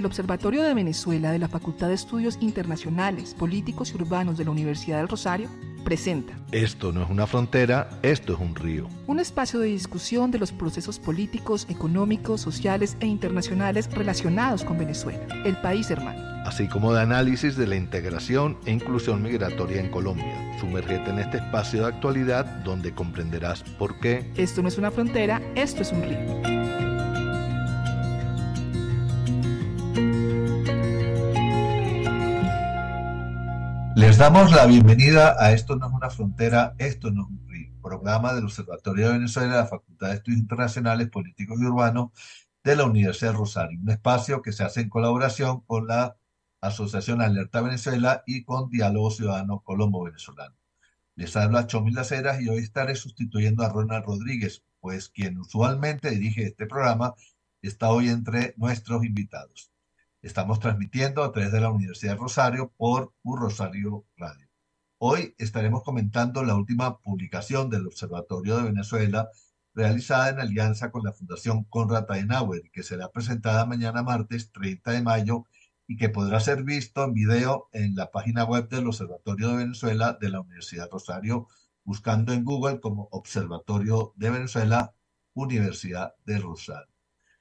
El Observatorio de Venezuela de la Facultad de Estudios Internacionales, Políticos y Urbanos de la Universidad del Rosario presenta Esto no es una frontera, esto es un río. un espacio de discusión de los procesos políticos, económicos, sociales e internacionales relacionados con Venezuela, el país hermano. Así como de análisis de la integración e inclusión migratoria en Colombia. Sumérgete en este espacio de actualidad donde comprenderás por qué Esto no es una frontera, esto es un río. Les damos la bienvenida a Esto no es una frontera, esto no es un programa del Observatorio de Venezuela de la Facultad de Estudios Internacionales, Políticos y Urbanos de la Universidad de Rosario, un espacio que se hace en colaboración con la Asociación Alerta Venezuela y con Diálogo Ciudadano Colombo-Venezolano. Les habla Chomil Laceras y hoy estaré sustituyendo a Ronald Rodríguez, pues quien usualmente dirige este programa está hoy entre nuestros invitados. Estamos transmitiendo a través de la Universidad de Rosario por U Rosario Radio. Hoy estaremos comentando la última publicación del Observatorio de Venezuela realizada en alianza con la Fundación Konrad Adenauer, que será presentada mañana martes 30 de mayo y que podrá ser visto en video en la página web del Observatorio de Venezuela de la Universidad Rosario, buscando en Google como Observatorio de Venezuela, Universidad de Rosario.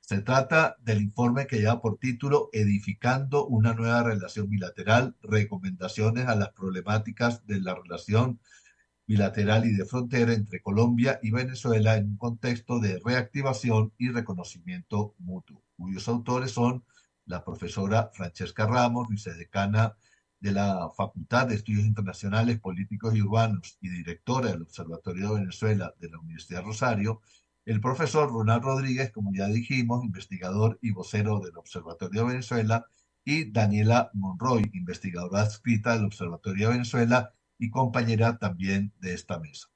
Se trata del informe que lleva por título Edificando una nueva relación bilateral, recomendaciones a las problemáticas de la relación bilateral y de frontera entre Colombia y Venezuela en un contexto de reactivación y reconocimiento mutuo, cuyos autores son la profesora Francesca Ramos, vicedecana de la Facultad de Estudios Internacionales, Políticos y Urbanos y directora del Observatorio de Venezuela de la Universidad Rosario, el profesor Ronald Rodríguez, como ya dijimos, investigador y vocero del Observatorio de Venezuela, y Daniela Monroy, investigadora adscrita del Observatorio de Venezuela y compañera también de esta mesa.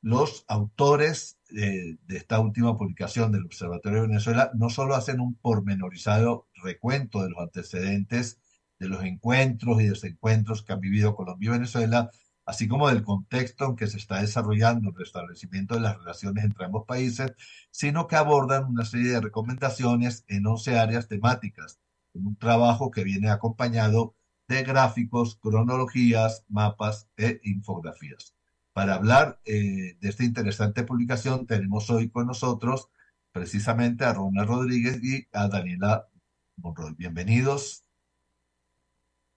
Los autores eh, de esta última publicación del Observatorio de Venezuela no solo hacen un pormenorizado recuento de los antecedentes de los encuentros y desencuentros que han vivido Colombia y Venezuela, así como del contexto en que se está desarrollando el restablecimiento de las relaciones entre ambos países, sino que abordan una serie de recomendaciones en 11 áreas temáticas, en un trabajo que viene acompañado de gráficos, cronologías, mapas e infografías. Para hablar eh, de esta interesante publicación tenemos hoy con nosotros precisamente a Ronald Rodríguez y a Daniela Monroy. Bienvenidos.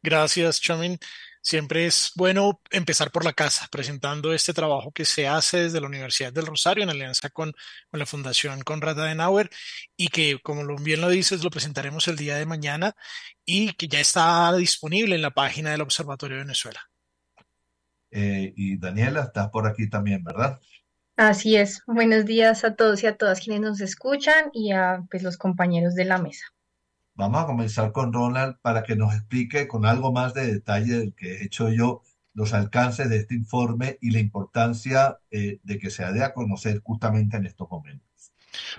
Gracias, Chamin. Siempre es bueno empezar por la casa, presentando este trabajo que se hace desde la Universidad del Rosario en alianza con, con la Fundación Konrad Adenauer y que, como bien lo dices, lo presentaremos el día de mañana y que ya está disponible en la página del Observatorio de Venezuela. Eh, y Daniela, estás por aquí también, ¿verdad? Así es. Buenos días a todos y a todas quienes nos escuchan y a pues, los compañeros de la mesa. Vamos a comenzar con Ronald para que nos explique con algo más de detalle del que he hecho yo los alcances de este informe y la importancia eh, de que se dé a conocer justamente en estos momentos.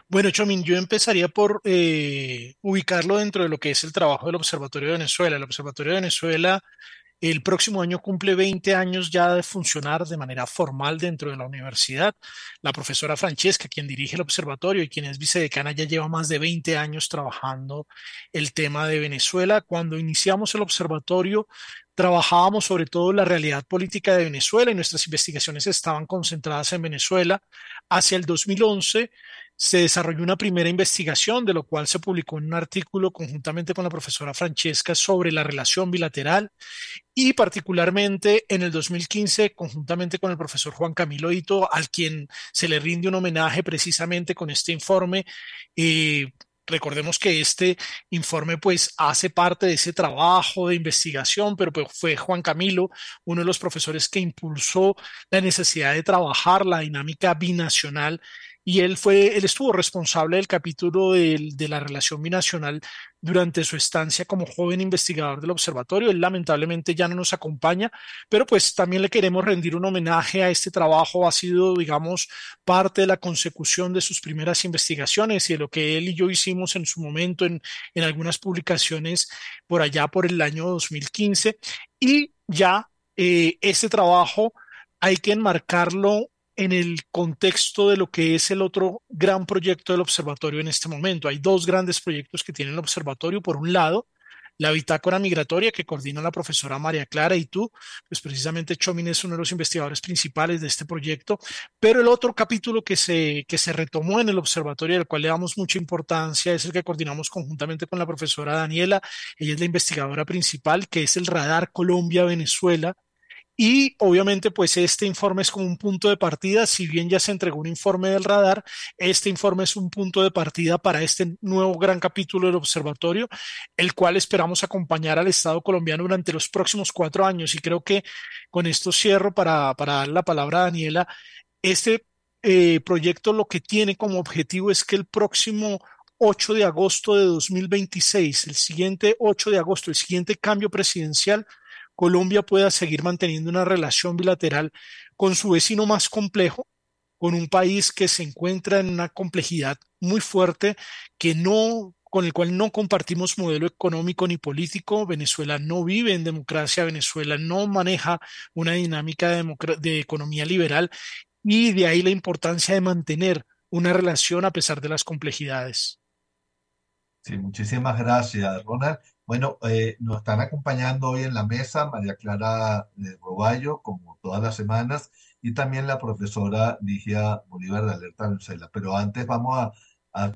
Bueno, Chomin, yo empezaría por eh, ubicarlo dentro de lo que es el trabajo del Observatorio de Venezuela. El Observatorio de Venezuela el próximo año cumple 20 años ya de funcionar de manera formal dentro de la universidad. La profesora Francesca, quien dirige el observatorio y quien es vicedecana, ya lleva más de 20 años trabajando el tema de Venezuela. Cuando iniciamos el observatorio, trabajábamos sobre todo la realidad política de Venezuela y nuestras investigaciones estaban concentradas en Venezuela. Hacia el 2011 se desarrolló una primera investigación, de lo cual se publicó un artículo conjuntamente con la profesora Francesca sobre la relación bilateral y particularmente en el 2015, conjuntamente con el profesor Juan Camilo Hito, al quien se le rinde un homenaje precisamente con este informe. Eh, recordemos que este informe pues hace parte de ese trabajo de investigación, pero pues fue Juan Camilo, uno de los profesores que impulsó la necesidad de trabajar la dinámica binacional y él fue, él estuvo responsable del capítulo de, la relación binacional durante su estancia como joven investigador del observatorio. Él lamentablemente ya no nos acompaña, pero pues también le queremos rendir un homenaje a este trabajo. Ha sido, digamos, parte de la consecución de sus primeras investigaciones y de lo que él y yo hicimos en su momento en, en algunas publicaciones por allá por el año 2015. Y ya eh, este trabajo hay que enmarcarlo en el contexto de lo que es el otro gran proyecto del observatorio en este momento. Hay dos grandes proyectos que tiene el observatorio. Por un lado, la bitácora migratoria que coordina la profesora María Clara y tú, pues precisamente Chomin es uno de los investigadores principales de este proyecto, pero el otro capítulo que se, que se retomó en el observatorio, al cual le damos mucha importancia, es el que coordinamos conjuntamente con la profesora Daniela, ella es la investigadora principal, que es el Radar Colombia-Venezuela, y obviamente, pues este informe es como un punto de partida. Si bien ya se entregó un informe del radar, este informe es un punto de partida para este nuevo gran capítulo del observatorio, el cual esperamos acompañar al Estado colombiano durante los próximos cuatro años. Y creo que con esto cierro para, para dar la palabra a Daniela. Este eh, proyecto lo que tiene como objetivo es que el próximo 8 de agosto de 2026, el siguiente 8 de agosto, el siguiente cambio presidencial, Colombia pueda seguir manteniendo una relación bilateral con su vecino más complejo, con un país que se encuentra en una complejidad muy fuerte, que no con el cual no compartimos modelo económico ni político. Venezuela no vive en democracia, Venezuela no maneja una dinámica de, de economía liberal y de ahí la importancia de mantener una relación a pesar de las complejidades. Sí, muchísimas gracias, Ronald. Bueno, eh, nos están acompañando hoy en la mesa María Clara Roballo, como todas las semanas, y también la profesora Ligia Bolívar de Alerta Venezuela. Pero antes vamos a,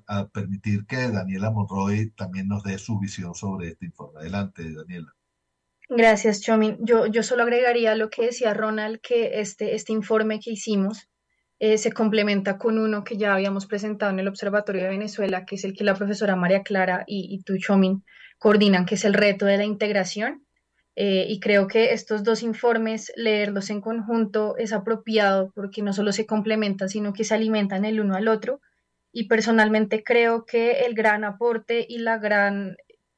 a, permitir que Daniela Monroy también nos dé su visión sobre este informe. Adelante, Daniela. Gracias, Chomin. Yo, yo solo agregaría lo que decía Ronald, que este, este informe que hicimos eh, se complementa con uno que ya habíamos presentado en el Observatorio de Venezuela, que es el que la profesora María Clara y, y tú, Chomin, coordinan, que es el reto de la integración. Eh, y creo que estos dos informes, leerlos en conjunto es apropiado porque no solo se complementan, sino que se alimentan el uno al otro. Y personalmente creo que el gran aporte y la gran,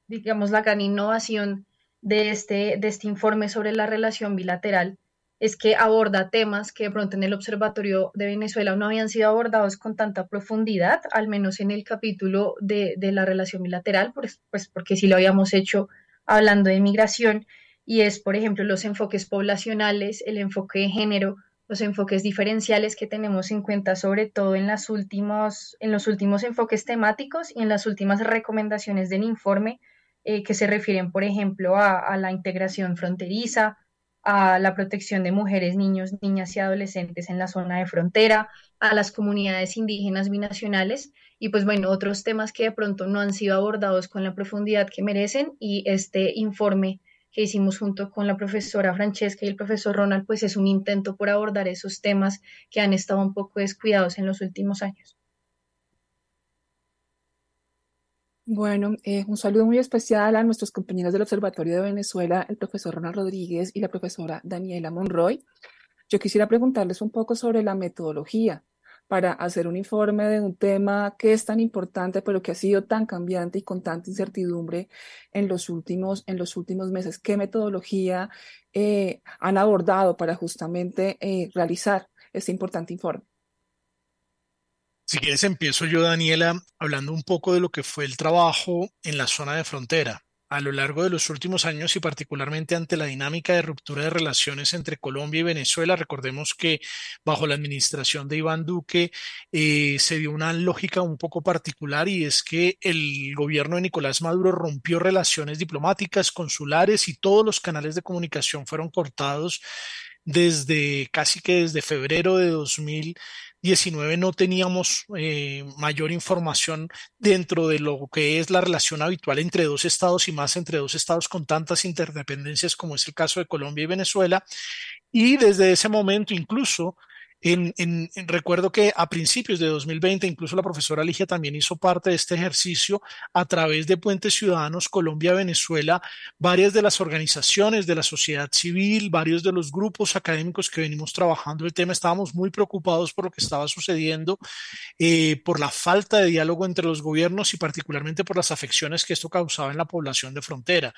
digamos, la gran innovación de este, de este informe sobre la relación bilateral es que aborda temas que de pronto en el Observatorio de Venezuela no habían sido abordados con tanta profundidad, al menos en el capítulo de, la relación bilateral, pues, pues porque sí lo habíamos hecho hablando de migración, y es, por ejemplo, los enfoques poblacionales, el enfoque de género, los enfoques diferenciales que tenemos en cuenta, sobre todo en, las últimos, en los últimos enfoques temáticos y en las últimas recomendaciones del informe, eh, que se refieren, por ejemplo, a la integración fronteriza, a la protección de mujeres, niños, niñas y adolescentes en la zona de frontera, a las comunidades indígenas binacionales y pues bueno, otros temas que de pronto no han sido abordados con la profundidad que merecen y este informe que hicimos junto con la profesora Francesca y el profesor Ronald pues es un intento por abordar esos temas que han estado un poco descuidados en los últimos años. Bueno, eh, un saludo muy especial a nuestros compañeros del Observatorio de Venezuela, el profesor Ronald Rodríguez y la profesora Daniela Monroy. Yo quisiera preguntarles un poco sobre la metodología para hacer un informe de un tema que es tan importante, pero que ha sido tan cambiante y con tanta incertidumbre en los últimos, en los últimos meses. ¿Qué metodología eh, han abordado para justamente eh, realizar este importante informe? Si quieres, empiezo yo, Daniela, hablando un poco de lo que fue el trabajo en la zona de frontera. A lo largo de los últimos años y particularmente ante la dinámica de ruptura de relaciones entre Colombia y Venezuela, recordemos que bajo la administración de Iván Duque eh, se dio una lógica un poco particular y es que el gobierno de Nicolás Maduro rompió relaciones diplomáticas, consulares y todos los canales de comunicación fueron cortados desde casi que desde febrero de 2000 19 no teníamos eh, mayor información dentro de lo que es la relación habitual entre dos estados y más entre dos estados con tantas interdependencias como es el caso de Colombia y Venezuela. Y desde ese momento incluso En, recuerdo que a principios de 2020, incluso la profesora Ligia también hizo parte de este ejercicio a través de Puentes Ciudadanos Colombia-Venezuela, varias de las organizaciones de la sociedad civil, varios de los grupos académicos que venimos trabajando el tema, estábamos muy preocupados por lo que estaba sucediendo, eh, por la falta de diálogo entre los gobiernos y particularmente por las afecciones que esto causaba en la población de frontera.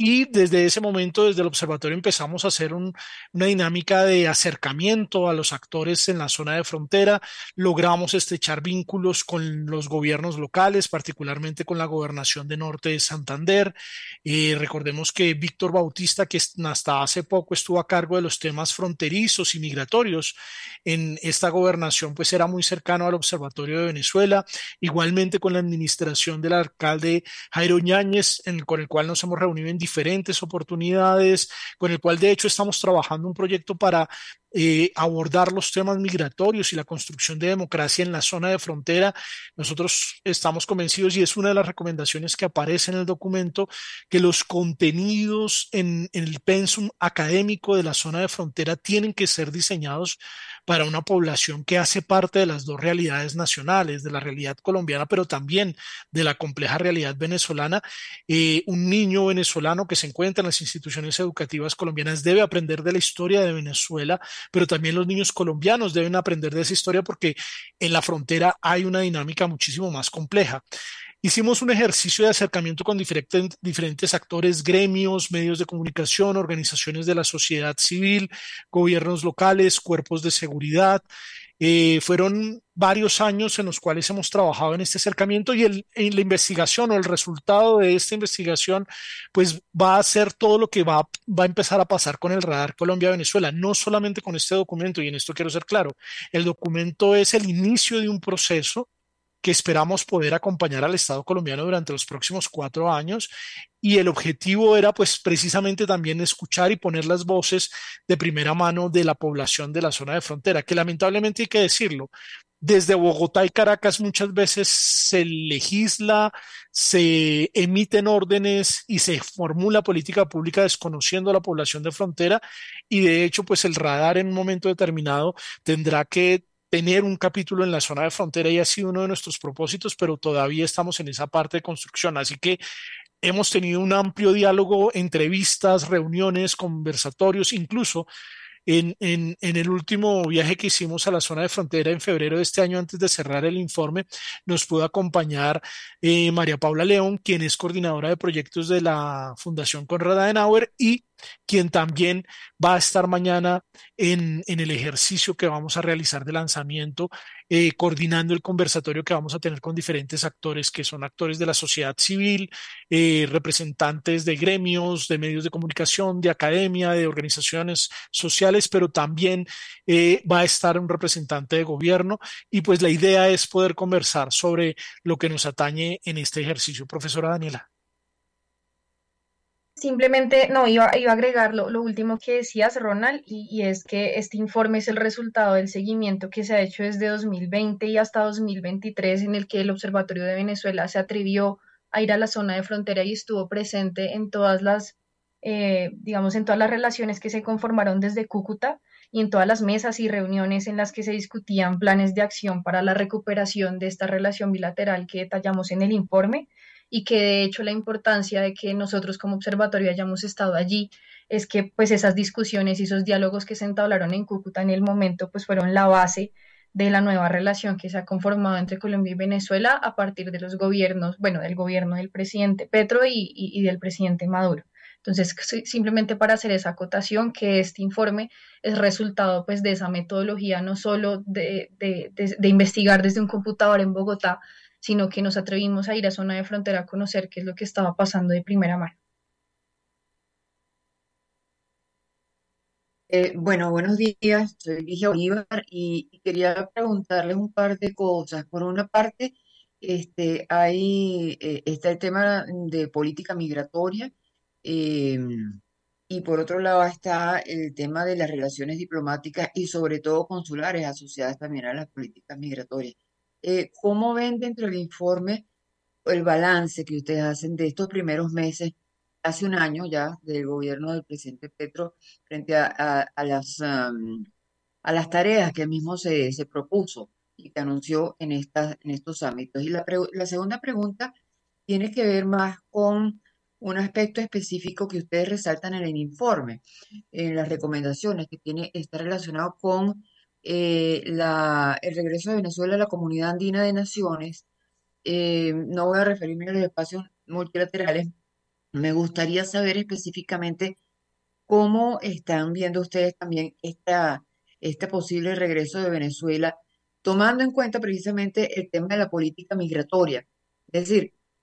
Y desde ese momento, desde el observatorio, empezamos a hacer una dinámica de acercamiento a los actores en la zona de frontera. Logramos estrechar vínculos con los gobiernos locales, particularmente con la gobernación de Norte de Santander. Eh, recordemos que Víctor Bautista, que hasta hace poco estuvo a cargo de los temas fronterizos y migratorios en esta gobernación, pues era muy cercano al Observatorio de Venezuela. Igualmente con la administración del alcalde Jairo Ñáñez, con el cual nos hemos reunido en diferentes oportunidades, con el cual de hecho estamos trabajando un proyecto para eh, abordar los temas migratorios y la construcción de democracia en la zona de frontera. Nosotros estamos convencidos y es una de las recomendaciones que aparece en el documento que los contenidos en, en el pensum académico de la zona de frontera tienen que ser diseñados para una población que hace parte de las dos realidades nacionales, de la realidad colombiana, pero también de la compleja realidad venezolana. Eh, un niño venezolano que se encuentra en las instituciones educativas colombianas debe aprender de la historia de Venezuela, pero también los niños colombianos deben aprender de esa historia porque en la frontera hay una dinámica muchísimo más compleja. Hicimos un ejercicio de acercamiento con diferentes, actores, gremios, medios de comunicación, organizaciones de la sociedad civil, gobiernos locales, cuerpos de seguridad. Eh, fueron varios años en los cuales hemos trabajado en este acercamiento y en la investigación o el resultado de esta investigación pues va a ser todo lo que va, va a empezar a pasar con el radar Colombia-Venezuela, no solamente con este documento y en esto quiero ser claro, el documento es el inicio de un proceso que esperamos poder acompañar al Estado colombiano durante los próximos cuatro años. Y el objetivo era pues precisamente también escuchar y poner las voces de primera mano de la población de la zona de frontera, que lamentablemente hay que decirlo, desde Bogotá y Caracas muchas veces se legisla, se emiten órdenes y se formula política pública desconociendo a la población de frontera. Y de hecho pues el radar en un momento determinado tendrá que tener un capítulo en la zona de frontera y ha sido uno de nuestros propósitos, pero todavía estamos en esa parte de construcción. Así que hemos tenido un amplio diálogo, entrevistas, reuniones, conversatorios, incluso en, el último viaje que hicimos a la zona de frontera en febrero de este año, antes de cerrar el informe, nos pudo acompañar eh, María Paula León, quien es coordinadora de proyectos de la Fundación Conrad Adenauer y quien también va a estar mañana en, el ejercicio que vamos a realizar de lanzamiento, eh, coordinando el conversatorio que vamos a tener con diferentes actores, que son actores de la sociedad civil, eh, representantes de gremios, de medios de comunicación, de academia, de organizaciones sociales, pero también eh, va a estar un representante de gobierno y pues la idea es poder conversar sobre lo que nos atañe en este ejercicio. Profesora Daniela. Simplemente, no, iba, iba a agregar lo, último que decías, Ronald, y, es que este informe es el resultado del seguimiento que se ha hecho desde 2020 y hasta 2023, en el que el Observatorio de Venezuela se atrevió a ir a la zona de frontera y estuvo presente en todas las, eh, digamos, en todas las relaciones que se conformaron desde Cúcuta y en todas las mesas y reuniones en las que se discutían planes de acción para la recuperación de esta relación bilateral que detallamos en el informe y que de hecho la importancia de que nosotros como observatorio hayamos estado allí es que pues esas discusiones y esos diálogos que se entablaron en Cúcuta en el momento pues fueron la base de la nueva relación que se ha conformado entre Colombia y Venezuela a partir de los gobiernos, bueno, del gobierno del presidente Petro y, del presidente Maduro. Entonces, simplemente para hacer esa acotación, que este informe es resultado pues de esa metodología, no solo de, de investigar desde un computador en Bogotá, sino que nos atrevimos a ir a zona de frontera a conocer qué es lo que estaba pasando de primera mano. Eh, bueno, buenos días, soy Ligia Bolívar y, quería preguntarles un par de cosas. Por una parte, este, hay, eh, está el tema de política migratoria em, y por otro lado está el tema de las relaciones diplomáticas y sobre todo consulares asociadas también a las políticas migratorias. Eh, ¿cómo ven dentro del informe el balance que ustedes hacen de estos primeros meses, hace un año ya, del gobierno del presidente Petro frente a, las a las tareas que él mismo se, se propuso y que anunció en, en estos ámbitos. Y la, la segunda pregunta tiene que ver más con un aspecto específico que ustedes resaltan en el informe, en las recomendaciones, que tiene, está relacionado con eh, el regreso de Venezuela a la comunidad andina de naciones. Eh, no voy a referirme a los espacios multilaterales. Me gustaría saber específicamente cómo están viendo ustedes también esta, este posible regreso de Venezuela, tomando en cuenta precisamente el tema de la política migratoria. Es decir,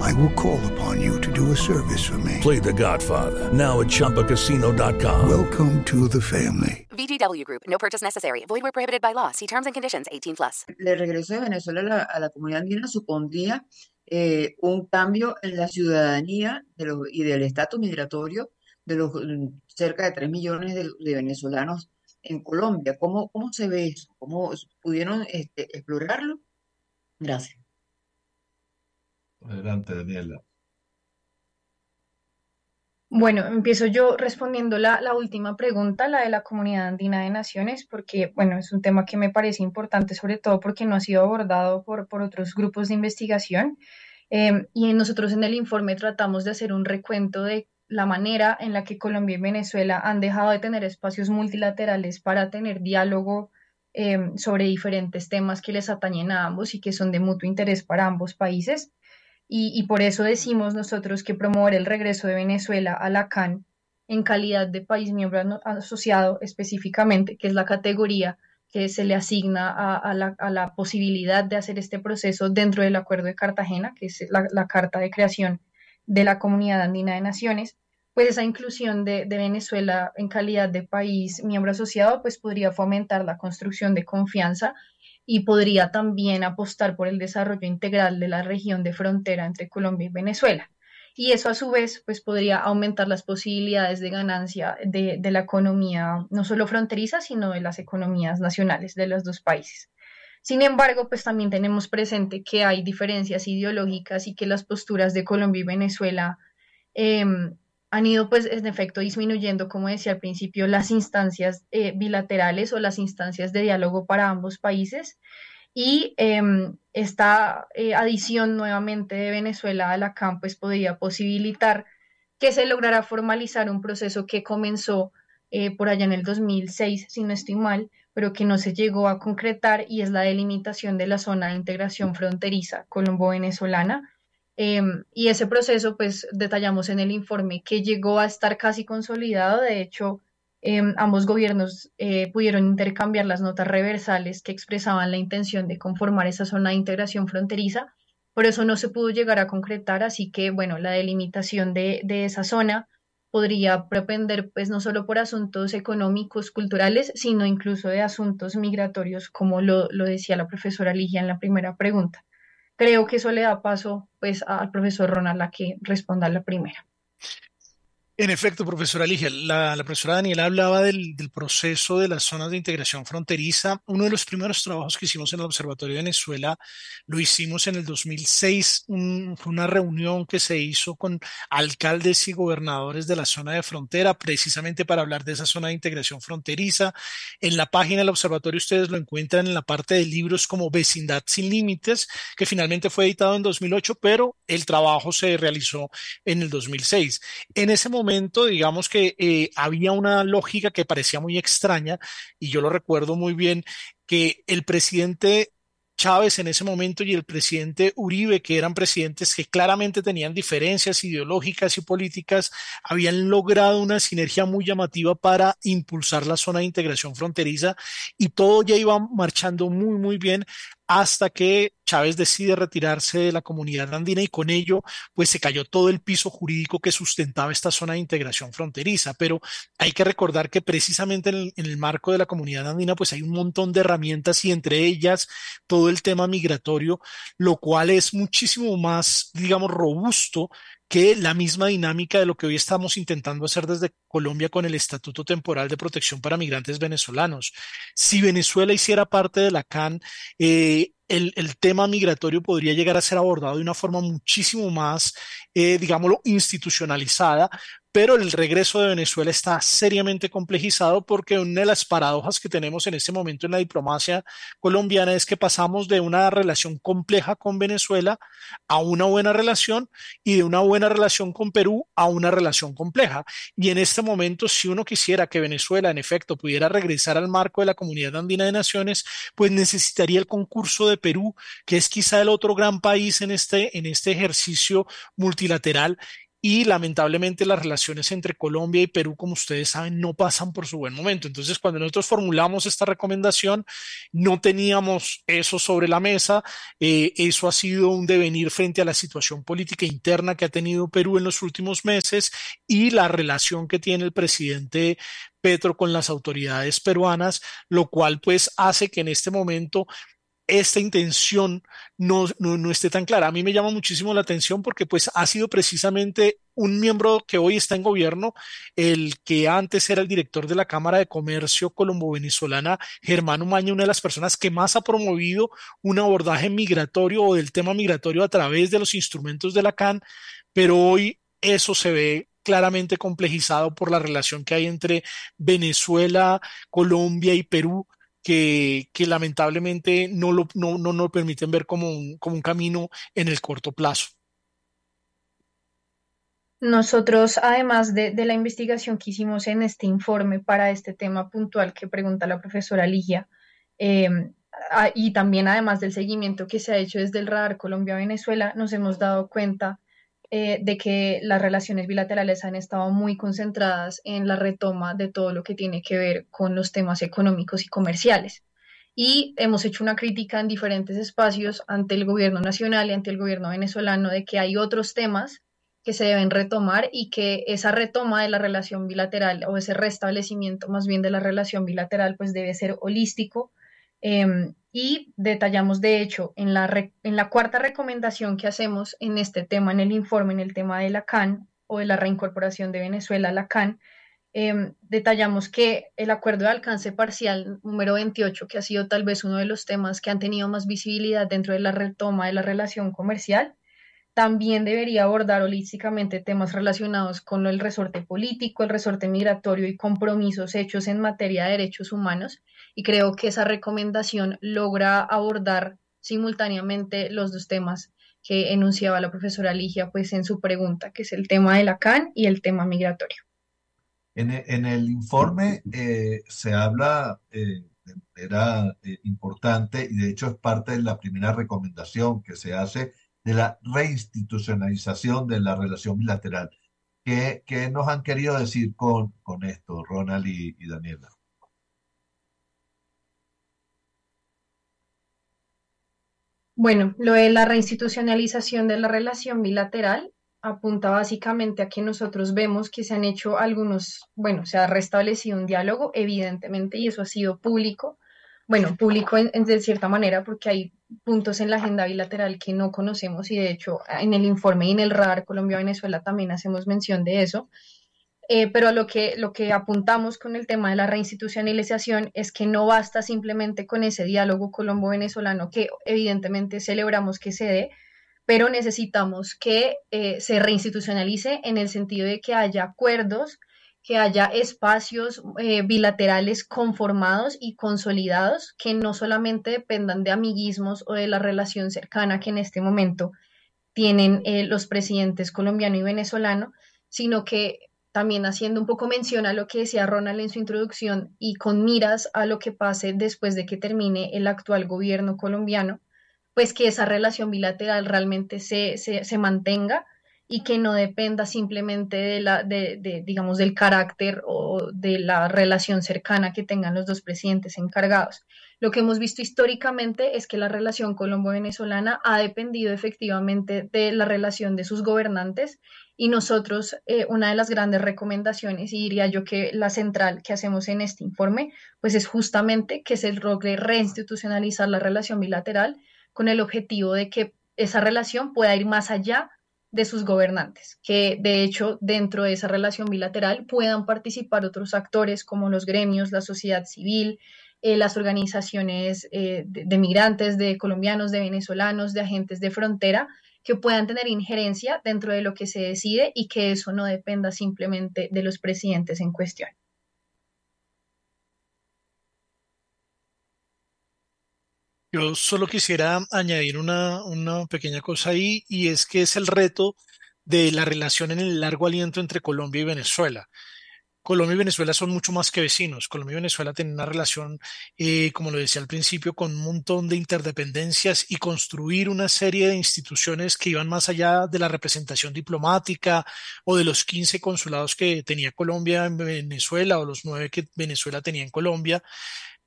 I will call upon you to do a service for me. Play the Godfather now at Chumpacasino.com. Welcome to the family. VGW Group. No purchase necessary. Void where prohibited by law. See terms and conditions. 18 plus. El regreso de Venezuela a la, a la comunidad andina supondría eh, un cambio en la ciudadanía de los, y del estatus migratorio de los cerca de 3 millones de, de venezolanos en Colombia. ¿Cómo, ¿Cómo se ve eso? ¿Cómo pudieron este, explorarlo? Gracias. Adelante, Daniela. Bueno, empiezo yo respondiendo la, última pregunta, la de la Comunidad Andina de Naciones, porque, bueno, es un tema que me parece importante, sobre todo porque no ha sido abordado por, por otros grupos de investigación. Eh, y nosotros en el informe tratamos de hacer un recuento de la manera en la que Colombia y Venezuela han dejado de tener espacios multilaterales para tener diálogo eh, sobre diferentes temas que les atañen a ambos y que son de mutuo interés para ambos países. Y, por eso decimos nosotros que promover el regreso de Venezuela a la CAN en calidad de país miembro asociado específicamente, que es la categoría que se le asigna a, la, posibilidad de hacer este proceso dentro del Acuerdo de Cartagena, que es la, Carta de Creación de la Comunidad Andina de Naciones, pues esa inclusión de, de, Venezuela en calidad de país miembro asociado, pues podría fomentar la construcción de confianza y podría también apostar por el desarrollo integral de la región de frontera entre Colombia y Venezuela. Y eso a su vez pues podría aumentar las posibilidades de ganancia de, de la economía no solo fronteriza, sino de las economías nacionales de los dos países. Sin embargo, pues también tenemos presente que hay diferencias ideológicas y que las posturas de Colombia y Venezuela eh, han ido pues en efecto disminuyendo, como decía al principio, las instancias eh, bilaterales o las instancias de diálogo para ambos países. Y em, esta eh, adición nuevamente de Venezuela a la CAM pues podría posibilitar que se lograra formalizar un proceso que comenzó eh, por allá en el 2006, si no estoy mal, pero que no se llegó a concretar y es la delimitación de la zona de integración fronteriza colombo-venezolana Em, y ese proceso, pues detallamos en el informe que llegó a estar casi consolidado. De hecho, em, ambos gobiernos eh, pudieron intercambiar las notas reversales que expresaban la intención de conformar esa zona de integración fronteriza. Por eso no se pudo llegar a concretar, así que, bueno, la delimitación de, de esa zona podría propender, pues, no solo por asuntos económicos, culturales, sino incluso de asuntos migratorios, como lo, lo decía la profesora Ligia en la primera pregunta creo que eso le da paso pues al profesor Ronald a que responda la primera. En efecto, profesora Ligia, la, profesora Daniela hablaba del, proceso de las zonas de integración fronteriza. Uno de los primeros trabajos que hicimos en el Observatorio de Venezuela lo hicimos en el 2006. fue una reunión que se hizo con alcaldes y gobernadores de la zona de frontera, precisamente para hablar de esa zona de integración fronteriza. En la página del Observatorio ustedes lo encuentran en la parte de libros como Vecindad sin Límites, que finalmente fue editado en 2008, pero el trabajo se realizó en el 2006. En ese momento, digamos que eh, había una lógica que parecía muy extraña y yo lo recuerdo muy bien, que el presidente Chávez en ese momento y el presidente Uribe, que eran presidentes que claramente tenían diferencias ideológicas y políticas, habían logrado una sinergia muy llamativa para impulsar la zona de integración fronteriza y todo ya iba marchando muy, muy bien hasta que Chávez decide retirarse de la comunidad andina y con ello pues se cayó todo el piso jurídico que sustentaba esta zona de integración fronteriza. Pero hay que recordar que precisamente en el, en el marco de la comunidad andina pues hay un montón de herramientas y entre ellas todo el tema migratorio, lo cual es muchísimo más, digamos, robusto que la misma dinámica de lo que hoy estamos intentando hacer desde Colombia con el Estatuto Temporal de Protección para Migrantes Venezolanos. Si Venezuela hiciera parte de la CAN, eh, el, tema migratorio podría llegar a ser abordado de una forma muchísimo más, eh, digámoslo, institucionalizada, pero el regreso de Venezuela está seriamente complejizado porque una de las paradojas que tenemos en este momento en la diplomacia colombiana es que pasamos de una relación compleja con Venezuela a una buena relación y de una buena relación con Perú a una relación compleja. Y en este momento, si uno quisiera que Venezuela, en efecto, pudiera regresar al marco de la Comunidad Andina de Naciones, pues necesitaría el concurso de Perú, que es quizá el otro gran país en este, en este ejercicio multilateral y lamentablemente las relaciones entre Colombia y Perú, como ustedes saben, no pasan por su buen momento. Entonces, cuando nosotros formulamos esta recomendación, no teníamos eso sobre la mesa. Eh, eso ha sido un devenir frente a la situación política interna que ha tenido Perú en los últimos meses y la relación que tiene el presidente Petro con las autoridades peruanas, lo cual pues hace que en este momento esta intención no, no, no, esté tan clara. A mí me llama muchísimo la atención porque pues ha sido precisamente un miembro que hoy está en gobierno, el que antes era el director de la Cámara de Comercio colombo-venezolana, Germán Umaña, una de las personas que más ha promovido un abordaje migratorio o del tema migratorio a través de los instrumentos de la CAN, pero hoy eso se ve claramente complejizado por la relación que hay entre Venezuela, Colombia y Perú que, lamentablemente no lo no, no, no permiten ver como un, como un camino en el corto plazo. Nosotros, además de, de, la investigación que hicimos en este informe para este tema puntual que pregunta la profesora Ligia, eh, y también además del seguimiento que se ha hecho desde el radar Colombia-Venezuela, nos hemos dado cuenta eh, de que las relaciones bilaterales han estado muy concentradas en la retoma de todo lo que tiene que ver con los temas económicos y comerciales. Y hemos hecho una crítica en diferentes espacios ante el gobierno nacional y ante el gobierno venezolano de que hay otros temas que se deben retomar y que esa retoma de la relación bilateral o ese restablecimiento más bien de la relación bilateral pues debe ser holístico eh, y detallamos, de hecho, en la, en la cuarta recomendación que hacemos en este tema, en el informe, en el tema de la CAN o de la reincorporación de Venezuela a la CAN, eh, detallamos que el acuerdo de alcance parcial número 28, que ha sido tal vez uno de los temas que han tenido más visibilidad dentro de la retoma de la relación comercial, también debería abordar holísticamente temas relacionados con el resorte político, el resorte migratorio y compromisos hechos en materia de derechos humanos. Y creo que esa recomendación logra abordar simultáneamente los dos temas que enunciaba la profesora Ligia pues, en su pregunta, que es el tema de la CAN y el tema migratorio. En el, en el informe eh, se habla eh, manera eh, importante y de hecho es parte de la primera recomendación que se hace de la reinstitucionalización de la relación bilateral. ¿Qué, qué nos han querido decir con, con esto, Ronald y, y Daniela? Bueno, lo de la reinstitucionalización de la relación bilateral apunta básicamente a que nosotros vemos que se han hecho algunos, bueno, se ha restablecido un diálogo, evidentemente, y eso ha sido público, bueno, público en, de cierta manera, porque hay puntos en la agenda bilateral que no conocemos y de hecho en el informe y en el radar Colombia-Venezuela también hacemos mención de eso. Eh, pero lo que, lo que apuntamos con el tema de la reinstitucionalización es que no basta simplemente con ese diálogo colombo-venezolano que evidentemente celebramos que se dé, pero necesitamos que eh, se reinstitucionalice en el sentido de que haya acuerdos que haya espacios eh, bilaterales conformados y consolidados que no solamente dependan de amiguismos o de la relación cercana que en este momento tienen los presidentes colombiano y venezolano, sino que también haciendo un poco mención a lo que decía Ronald en su introducción y con miras a lo que pase después de que termine el actual gobierno colombiano, pues que esa relación bilateral realmente se, se, mantenga y que no dependa simplemente de la, de, de, digamos, del carácter o de la relación cercana que tengan los dos presidentes encargados. Lo que hemos visto históricamente es que la relación colombo-venezolana ha dependido efectivamente de la relación de sus gobernantes y nosotros, eh, una de las grandes recomendaciones, y diría yo que la central que hacemos en este informe, pues es justamente que se logre reinstitucionalizar la relación bilateral con el objetivo de que esa relación pueda ir más allá de sus gobernantes, que de hecho dentro de esa relación bilateral puedan participar otros actores como los gremios, la sociedad civil, eh, las organizaciones eh, de, de, migrantes, de colombianos, de venezolanos, de agentes de frontera, que puedan tener injerencia dentro de lo que se decide y que eso no dependa simplemente de los presidentes en cuestión. Yo solo quisiera añadir una, una pequeña cosa ahí y es que es el reto de la relación en el largo aliento entre Colombia y Venezuela. Colombia y Venezuela son mucho más que vecinos. Colombia y Venezuela tienen una relación, eh, como lo decía al principio, con un montón de interdependencias y construir una serie de instituciones que iban más allá de la representación diplomática o de los 15 consulados que tenía Colombia en Venezuela o los 9 que Venezuela tenía en Colombia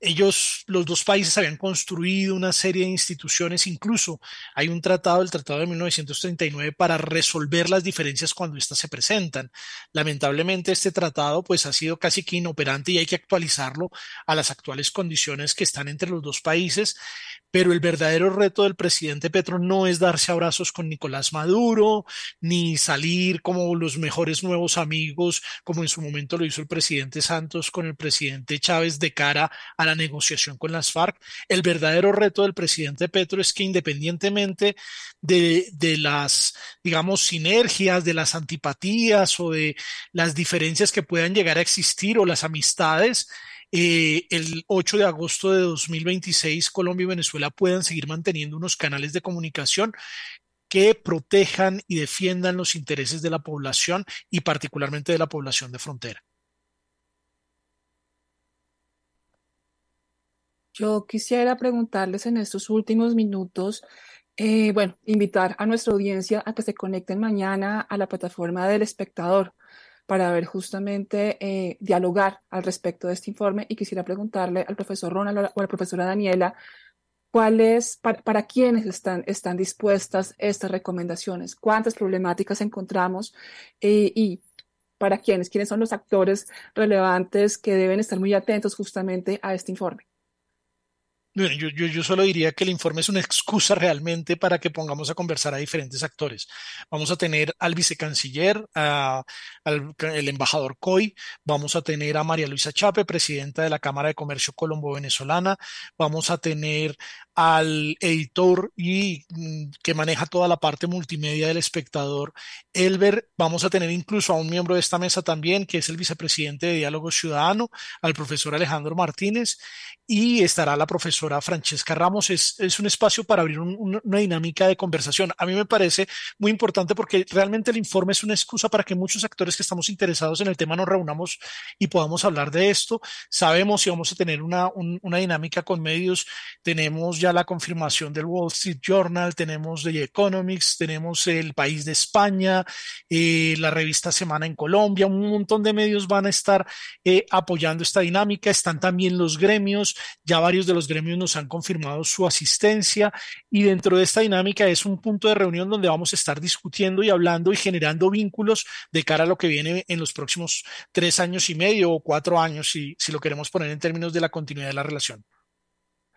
ellos, los dos países habían construido una serie de instituciones, incluso hay un tratado, el Tratado de 1939, para resolver las diferencias cuando éstas se presentan. Lamentablemente este tratado pues ha sido casi que inoperante y hay que actualizarlo a las actuales condiciones que están entre los dos países pero el verdadero reto del presidente Petro no es darse abrazos con Nicolás Maduro, ni salir como los mejores nuevos amigos, como en su momento lo hizo el presidente Santos con el presidente Chávez de cara a la negociación con las FARC. El verdadero reto del presidente Petro es que independientemente de, de las, digamos, sinergias, de las antipatías o de las diferencias que puedan llegar a existir o las amistades, eh, el 8 de agosto de 2026 Colombia y Venezuela puedan seguir manteniendo unos canales de comunicación que protejan y defiendan los intereses de la población y particularmente de la población de frontera. Yo quisiera preguntarles en estos últimos minutos, eh, bueno, invitar a nuestra audiencia a que se conecten mañana a la plataforma del espectador para ver justamente, eh, dialogar al respecto de este informe y quisiera preguntarle al profesor Ronald o a la profesora Daniela, ¿cuáles, para, para quiénes están, están dispuestas estas recomendaciones? ¿Cuántas problemáticas encontramos? Eh, y para quiénes, quiénes son los actores relevantes que deben estar muy atentos justamente a este informe. Bueno, yo, yo, yo, solo diría que el informe es una excusa realmente para que pongamos a conversar a diferentes actores. Vamos a tener al vicecanciller, a, al el embajador Coy, vamos a tener a María Luisa Chape, presidenta de la Cámara de Comercio Colombo-Venezolana, vamos a tener al editor y mm, que maneja toda la parte multimedia del espectador, Elber, vamos a tener incluso a un miembro de esta mesa también, que es el vicepresidente de Diálogo Ciudadano, al profesor Alejandro Martínez, y estará la profesora Francesca Ramos. Es, es un espacio para abrir un, una dinámica de conversación. A mí me parece muy importante porque realmente el informe es una excusa para que muchos actores que estamos interesados en el tema nos reunamos y podamos hablar de esto. Sabemos si vamos a tener una, un, una dinámica con medios. Tenemos ya la confirmación del Wall Street Journal, tenemos The Economics, tenemos el País de España, eh, la revista Semana en Colombia. Un montón de medios van a estar eh, apoyando esta dinámica. Están también los gremios ya varios de los gremios nos han confirmado su asistencia y dentro de esta dinámica es un punto de reunión donde vamos a estar discutiendo y hablando y generando vínculos de cara a lo que viene en los próximos tres años y medio o cuatro años, si, si lo queremos poner en términos de la continuidad de la relación.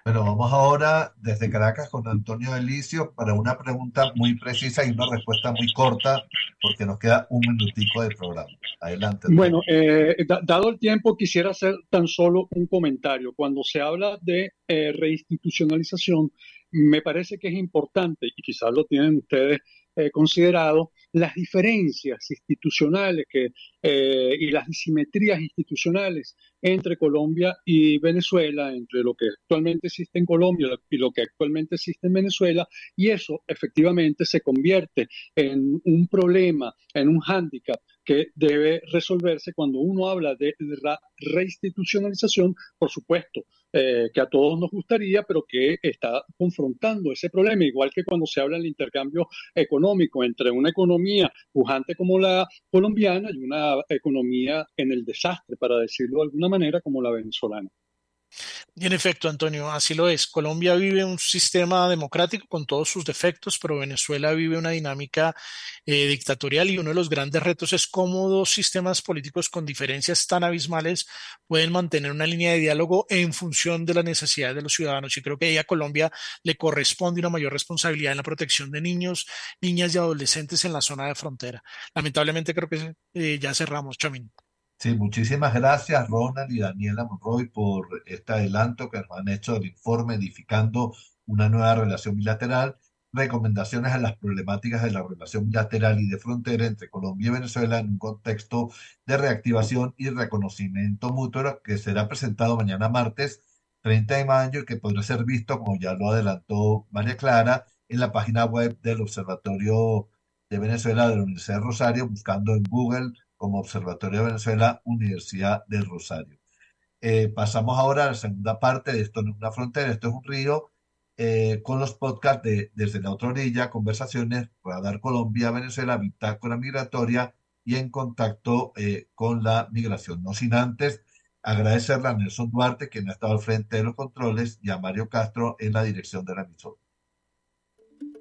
Bueno, vamos ahora desde Caracas con Antonio Delicio para una pregunta muy precisa y una respuesta muy corta, porque nos queda un minutico de programa. Adelante. Bueno, eh, dado el tiempo, quisiera hacer tan solo un comentario. Cuando se habla de eh, reinstitucionalización, me parece que es importante, y quizás lo tienen ustedes eh, considerado, las diferencias institucionales que, eh, y las disimetrías institucionales entre Colombia y Venezuela, entre lo que actualmente existe en Colombia y lo que actualmente existe en Venezuela, y eso efectivamente se convierte en un problema, en un hándicap que debe resolverse cuando uno habla de la reinstitucionalización, por supuesto, eh, que a todos nos gustaría, pero que está confrontando ese problema, igual que cuando se habla del intercambio económico entre una economía pujante como la colombiana y una economía en el desastre, para decirlo de alguna manera, como la venezolana. Y en efecto, Antonio, así lo es. Colombia vive un sistema democrático con todos sus defectos, pero Venezuela vive una dinámica eh, dictatorial y uno de los grandes retos es cómo dos sistemas políticos con diferencias tan abismales pueden mantener una línea de diálogo en función de las necesidades de los ciudadanos. Y creo que ahí a Colombia le corresponde una mayor responsabilidad en la protección de niños, niñas y adolescentes en la zona de frontera. Lamentablemente creo que eh, ya cerramos, Chamín. Sí, muchísimas gracias Ronald y Daniela Monroy por este adelanto que nos han hecho del informe edificando una nueva relación bilateral, recomendaciones a las problemáticas de la relación bilateral y de frontera entre Colombia y Venezuela en un contexto de reactivación y reconocimiento mutuo que será presentado mañana martes 30 de mayo y que podrá ser visto, como ya lo adelantó María Clara, en la página web del Observatorio de Venezuela de la Universidad de Rosario, buscando en Google como Observatorio de Venezuela, Universidad del Rosario. Eh, pasamos ahora a la segunda parte de Esto no es una frontera, esto es un río, eh, con los podcasts de Desde la otra orilla, Conversaciones, Radar Colombia, Venezuela, Bitácora Migratoria y en contacto eh, con la migración. No sin antes agradecerle a Nelson Duarte, quien ha estado al frente de los controles, y a Mario Castro en la dirección de la emisora.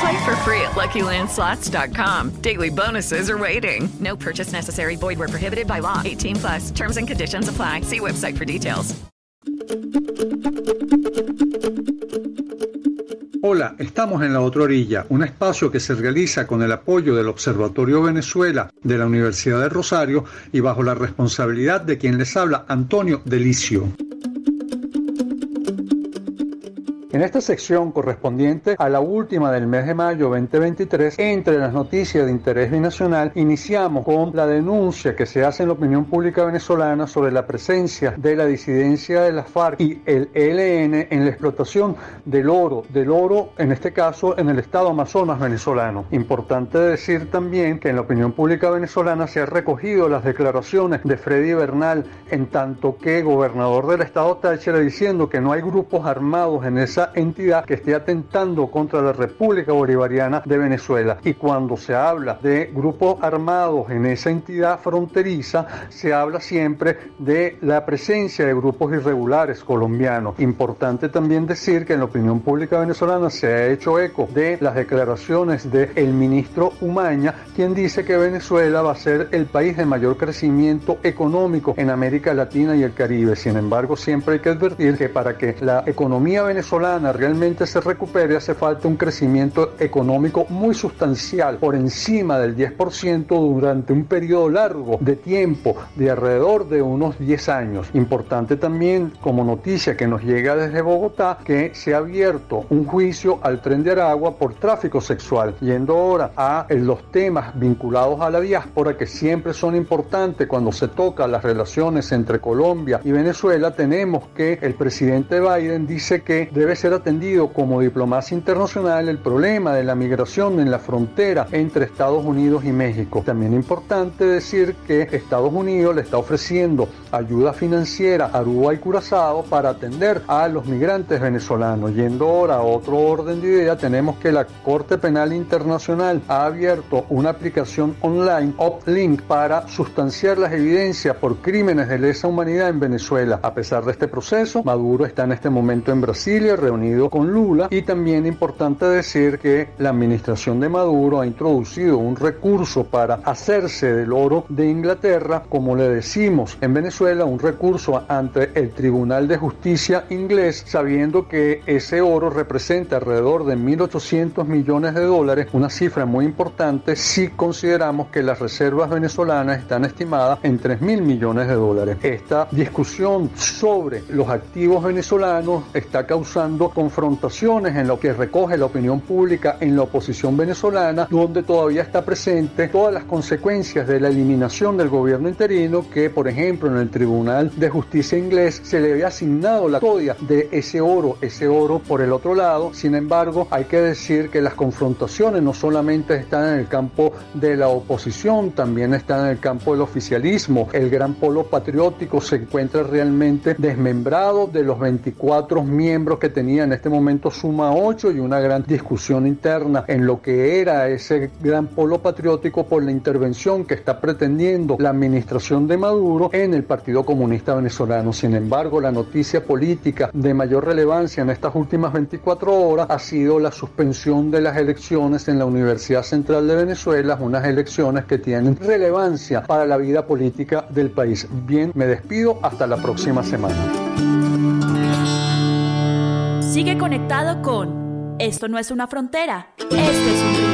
Play for free at LuckyLandSlots.com. Daily bonuses are waiting. No purchase necessary. Void were prohibited by law. 18 plus. Terms and conditions apply. See website for details. Hola, estamos en La Otra Orilla, un espacio que se realiza con el apoyo del Observatorio Venezuela de la Universidad de Rosario y bajo la responsabilidad de quien les habla, Antonio Delicio. En esta sección correspondiente a la última del mes de mayo 2023, entre las noticias de interés binacional, iniciamos con la denuncia que se hace en la opinión pública venezolana sobre la presencia de la disidencia de las FARC y el ELN en la explotación del oro, del oro en este caso en el estado Amazonas venezolano. Importante decir también que en la opinión pública venezolana se han recogido las declaraciones de Freddy Bernal en tanto que gobernador del estado Táchira diciendo que no hay grupos armados en entidad que esté atentando contra la República Bolivariana de Venezuela. Y cuando se habla de grupos armados en esa entidad fronteriza, se habla siempre de la presencia de grupos irregulares colombianos. Importante también decir que en la opinión pública venezolana se ha hecho eco de las declaraciones del el ministro Umaña, quien dice que Venezuela va a ser el país de mayor crecimiento económico en América Latina y el Caribe. Sin embargo, siempre hay que advertir que para que la economía venezolana realmente se recupere, hace falta un crecimiento económico muy sustancial, por encima del 10% durante un periodo largo de tiempo, de alrededor de unos 10 años. Importante también como noticia que nos llega desde Bogotá que se ha abierto un juicio al tren de Aragua por tráfico sexual. Yendo ahora a los temas vinculados a la diáspora que siempre son importantes cuando se toca las relaciones entre Colombia y Venezuela, tenemos que el presidente Biden dice que debe ser atendido como diplomacia internacional el problema de la migración en la frontera entre Estados Unidos y México. También es importante decir que Estados Unidos le está ofreciendo ayuda financiera a Aruba y Curazao para atender a los migrantes venezolanos. Yendo ahora a otro orden de idea, tenemos que la Corte Penal Internacional ha abierto una aplicación online, Uplink, para sustanciar las evidencias por crímenes de lesa humanidad en Venezuela. A pesar de este proceso, Maduro está en este momento en Brasilia reunido con Lula y también importante decir que la administración de Maduro ha introducido un recurso para hacerse del oro de Inglaterra, como le decimos en Venezuela, un recurso ante el Tribunal de Justicia inglés, sabiendo que ese oro representa alrededor de 1.800 millones de dólares, una cifra muy importante si consideramos que las reservas venezolanas están estimadas en 3 mil millones de dólares. Esta discusión sobre los activos venezolanos está causando confrontaciones en lo que recoge la opinión pública en la oposición venezolana, donde todavía está presente todas las consecuencias de la eliminación del gobierno interino que, por ejemplo, en el Tribunal de Justicia inglés se le había asignado la custodia de ese oro, ese oro por el otro lado. Sin embargo, hay que decir que las confrontaciones no solamente están en el campo de la oposición, también están en el campo del oficialismo. El gran polo patriótico se encuentra realmente desmembrado de los 24 miembros que en este momento suma 8 y una gran discusión interna en lo que era ese gran polo patriótico por la intervención que está pretendiendo la administración de Maduro en el Partido Comunista Venezolano. Sin embargo, la noticia política de mayor relevancia en estas últimas 24 horas ha sido la suspensión de las elecciones en la Universidad Central de Venezuela, unas elecciones que tienen relevancia para la vida política del país. Bien, me despido hasta la próxima semana. Sigue conectado con Esto no es una frontera, esto es un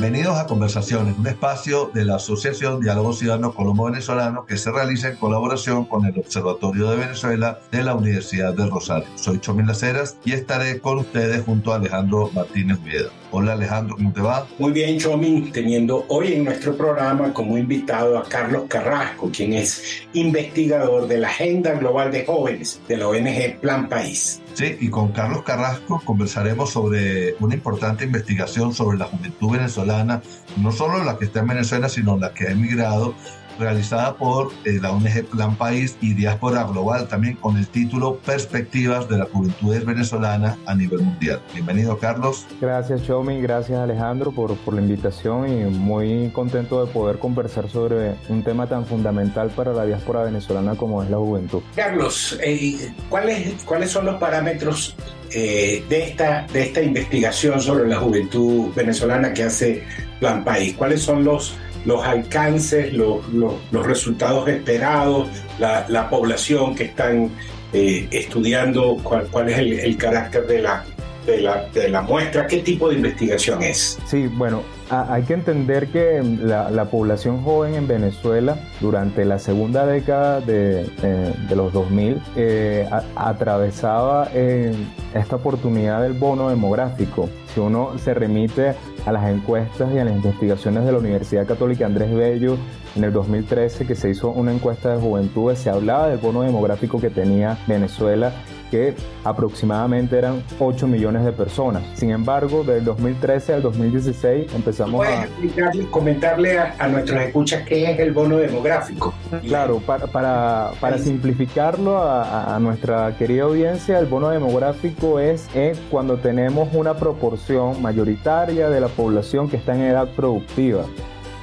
Bienvenidos a Conversaciones, un espacio de la Asociación Diálogo Ciudadano Colombo-Venezolano que se realiza en colaboración con el Observatorio de Venezuela de la Universidad del Rosario. Soy Chomín Laceras y estaré con ustedes junto a Alejandro Martínez Vieda. Hola Alejandro, ¿cómo te va? Muy bien, Chomín, teniendo hoy en nuestro programa como invitado a Carlos Carrasco, quien es investigador de la Agenda Global de Jóvenes de la ONG Plan País. Sí, y con Carlos Carrasco conversaremos sobre una importante investigación sobre la juventud venezolana, no solo la que está en Venezuela, sino la que ha emigrado realizada por eh, la ONG Plan País y Diáspora Global, también con el título Perspectivas de la Juventud Venezolana a nivel mundial. Bienvenido, Carlos. Gracias, Chomi, gracias, Alejandro, por, por la invitación y muy contento de poder conversar sobre un tema tan fundamental para la diáspora venezolana como es la juventud. Carlos, eh, ¿cuáles, ¿cuáles son los parámetros eh, de, esta, de esta investigación sobre la juventud venezolana que hace Plan País? ¿Cuáles son los los alcances, los, los, resultados esperados, la, la, población que están eh, estudiando, cuál, cuál es el, el, carácter de la, de, la, de la muestra, qué tipo de investigación es. Sí, bueno, hay que entender que la, la, población joven en Venezuela durante la segunda década de, de, de los 2000 eh, a, atravesaba eh, esta oportunidad del bono demográfico. Si uno se remite a las encuestas y a las investigaciones de la Universidad Católica Andrés Bello en el 2013 que se hizo una encuesta de juventudes, se hablaba del bono demográfico que tenía Venezuela que aproximadamente eran 8 millones de personas. Sin embargo, del 2013 al 2016 empezamos ¿Puedes a... explicarle, comentarle a, a nuestros escuchas qué es el bono demográfico? Claro, para, para, para simplificarlo a, a, nuestra querida audiencia, el bono demográfico es, es cuando tenemos una proporción mayoritaria de la población que está en edad productiva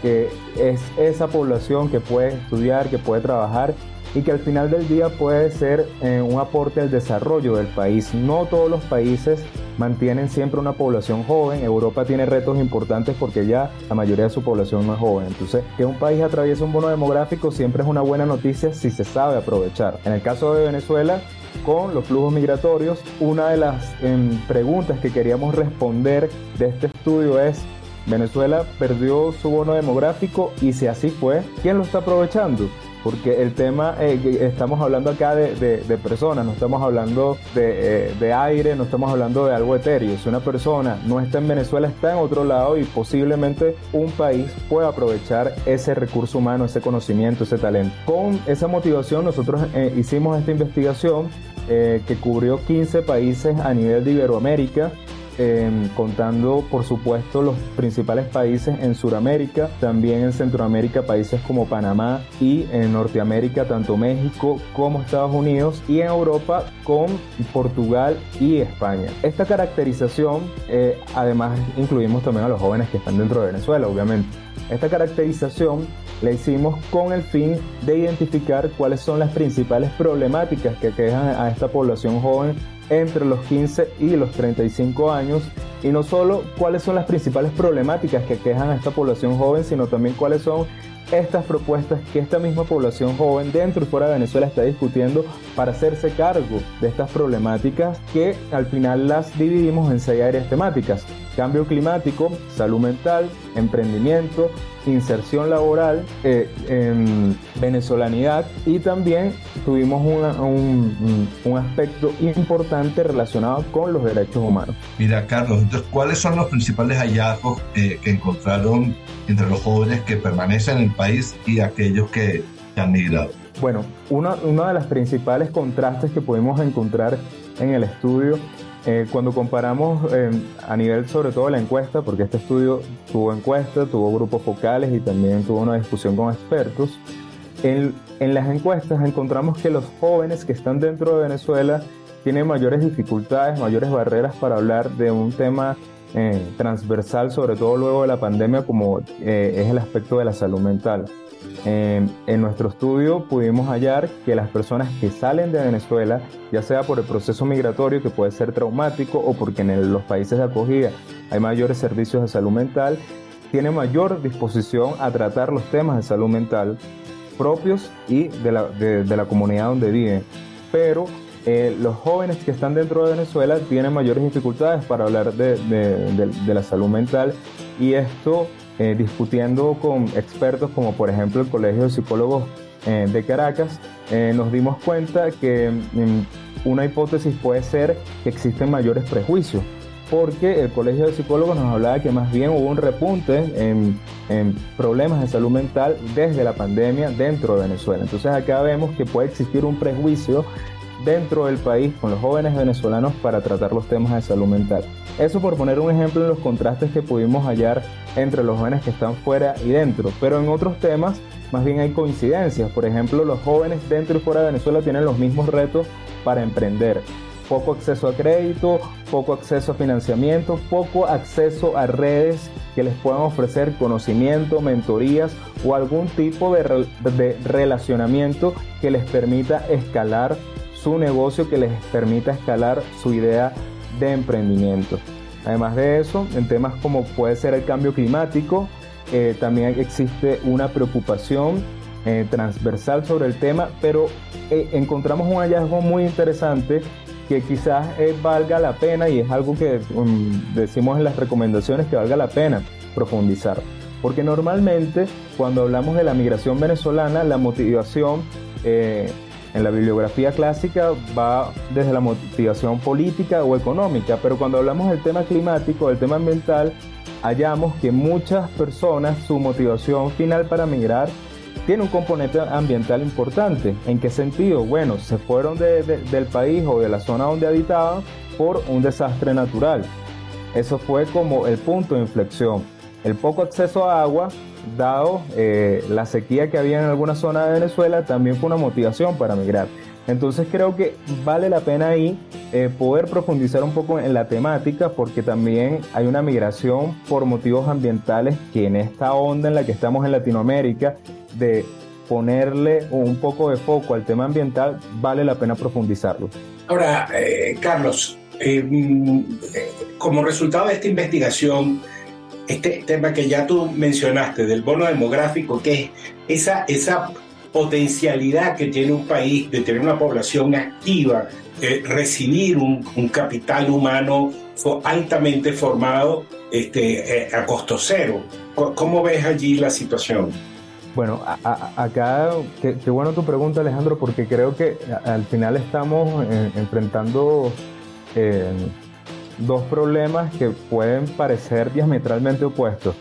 que es esa población que puede estudiar, que puede trabajar y que al final del día puede ser eh, un aporte al desarrollo del país. No todos los países mantienen siempre una población joven. Europa tiene retos importantes porque ya la mayoría de su población no es joven. Entonces, que un país atraviese un bono demográfico siempre es una buena noticia si se sabe aprovechar. En el caso de Venezuela, con los flujos migratorios, una de las eh, preguntas que queríamos responder de este estudio es Venezuela perdió su bono demográfico y si así fue, ¿quién lo está aprovechando? Porque el tema, eh, estamos hablando acá de, de, personas, no estamos hablando de, eh, de, aire, no estamos hablando de algo etéreo. Si una persona no está en Venezuela, está en otro lado y posiblemente un país pueda aprovechar ese recurso humano, ese conocimiento, ese talento. Con esa motivación nosotros eh, hicimos esta investigación que cubrió 15 países a nivel de Iberoamérica eh, contando por supuesto los principales países en Sudamérica, también en Centroamérica países como Panamá y en Norteamérica tanto México como Estados Unidos y en Europa con Portugal y España. Esta caracterización eh, además incluimos también a los jóvenes que están dentro de Venezuela obviamente. Esta caracterización la hicimos con el fin de identificar cuáles son las principales problemáticas que quejan a esta población joven entre los 15 y los 35 años. Y no solo cuáles son las principales problemáticas que quejan a esta población joven, sino también cuáles son estas propuestas que esta misma población joven dentro y fuera de Venezuela está discutiendo para hacerse cargo de estas problemáticas que al final las dividimos en seis áreas temáticas. Cambio climático, salud mental, emprendimiento, inserción laboral, eh, venezolanidad y también tuvimos un, un, aspecto importante relacionado con los derechos humanos. Mira, Carlos, entonces, ¿cuáles son los principales hallazgos eh, que encontraron entre los jóvenes que permanecen en país y aquellos que han migrado? Bueno, uno, uno de los principales contrastes que pudimos encontrar en el estudio eh, cuando comparamos eh, a nivel sobre todo la encuesta, porque este estudio tuvo encuesta, tuvo grupos focales y también tuvo una discusión con expertos, en, en las encuestas encontramos que los jóvenes que están dentro de Venezuela tienen mayores dificultades, mayores barreras para hablar de un tema eh, transversal, sobre todo luego de la pandemia, como es el aspecto de la salud mental. en nuestro estudio pudimos hallar que las personas que salen de Venezuela, ya sea por el proceso migratorio que puede ser traumático o porque en los países de acogida hay mayores servicios de salud mental, tienen mayor disposición a tratar los temas de salud mental propios y de la, de, la comunidad donde viven. Pero eh, los jóvenes que están dentro de Venezuela tienen mayores dificultades para hablar de, la salud mental y esto eh, discutiendo con expertos como por ejemplo el Colegio de Psicólogos eh, de Caracas, nos dimos cuenta que mm, una hipótesis puede ser que existen mayores prejuicios, porque el Colegio de Psicólogos nos hablaba que más bien hubo un repunte en, en problemas de salud mental desde la pandemia dentro de Venezuela. Entonces acá vemos que puede existir un prejuicio dentro del país con los jóvenes venezolanos para tratar los temas de salud mental. Eso por poner un ejemplo en los contrastes que pudimos hallar entre los jóvenes que están fuera y dentro, pero en otros temas más bien hay coincidencias. Por ejemplo, los jóvenes dentro y fuera de Venezuela tienen los mismos retos para emprender. Poco acceso a crédito, poco acceso a financiamiento, poco acceso a redes que les puedan ofrecer conocimiento, mentorías o algún tipo de, de relacionamiento que les permita escalar su negocio que les permita escalar su idea de emprendimiento. Además de eso, en temas como puede ser el cambio climático, eh, también existe una preocupación eh, transversal sobre el tema, pero eh, encontramos un hallazgo muy interesante que quizás valga la pena y es algo que um, decimos en las recomendaciones que valga la pena profundizar. Porque normalmente cuando hablamos de la migración venezolana, la motivación en la bibliografía clásica va desde la motivación política o económica, pero cuando hablamos del tema climático, del tema ambiental, hallamos que muchas personas su motivación final para migrar tiene un componente ambiental importante. ¿En qué sentido? Bueno, se fueron del país o de la zona donde habitaban por un desastre natural. Eso fue como el punto de inflexión. El poco acceso a agua dado eh, la sequía que había en alguna zona de Venezuela, también fue una motivación para migrar. Entonces creo que vale la pena ahí eh, poder profundizar un poco en la temática porque también hay una migración por motivos ambientales que en esta onda en la que estamos en Latinoamérica de ponerle un poco de foco al tema ambiental, vale la pena profundizarlo. Ahora, eh, Carlos, mm, como resultado de esta investigación, este tema que ya tú mencionaste del bono demográfico, que es esa, esa potencialidad que tiene un país de tener una población activa, de recibir un, capital humano altamente formado este, eh, a costo cero. ¿Cómo ves allí la situación? Bueno, acá, qué, bueno tu pregunta Alejandro, porque creo que al final estamos eh, enfrentando eh, dos problemas que pueden parecer diametralmente opuestos.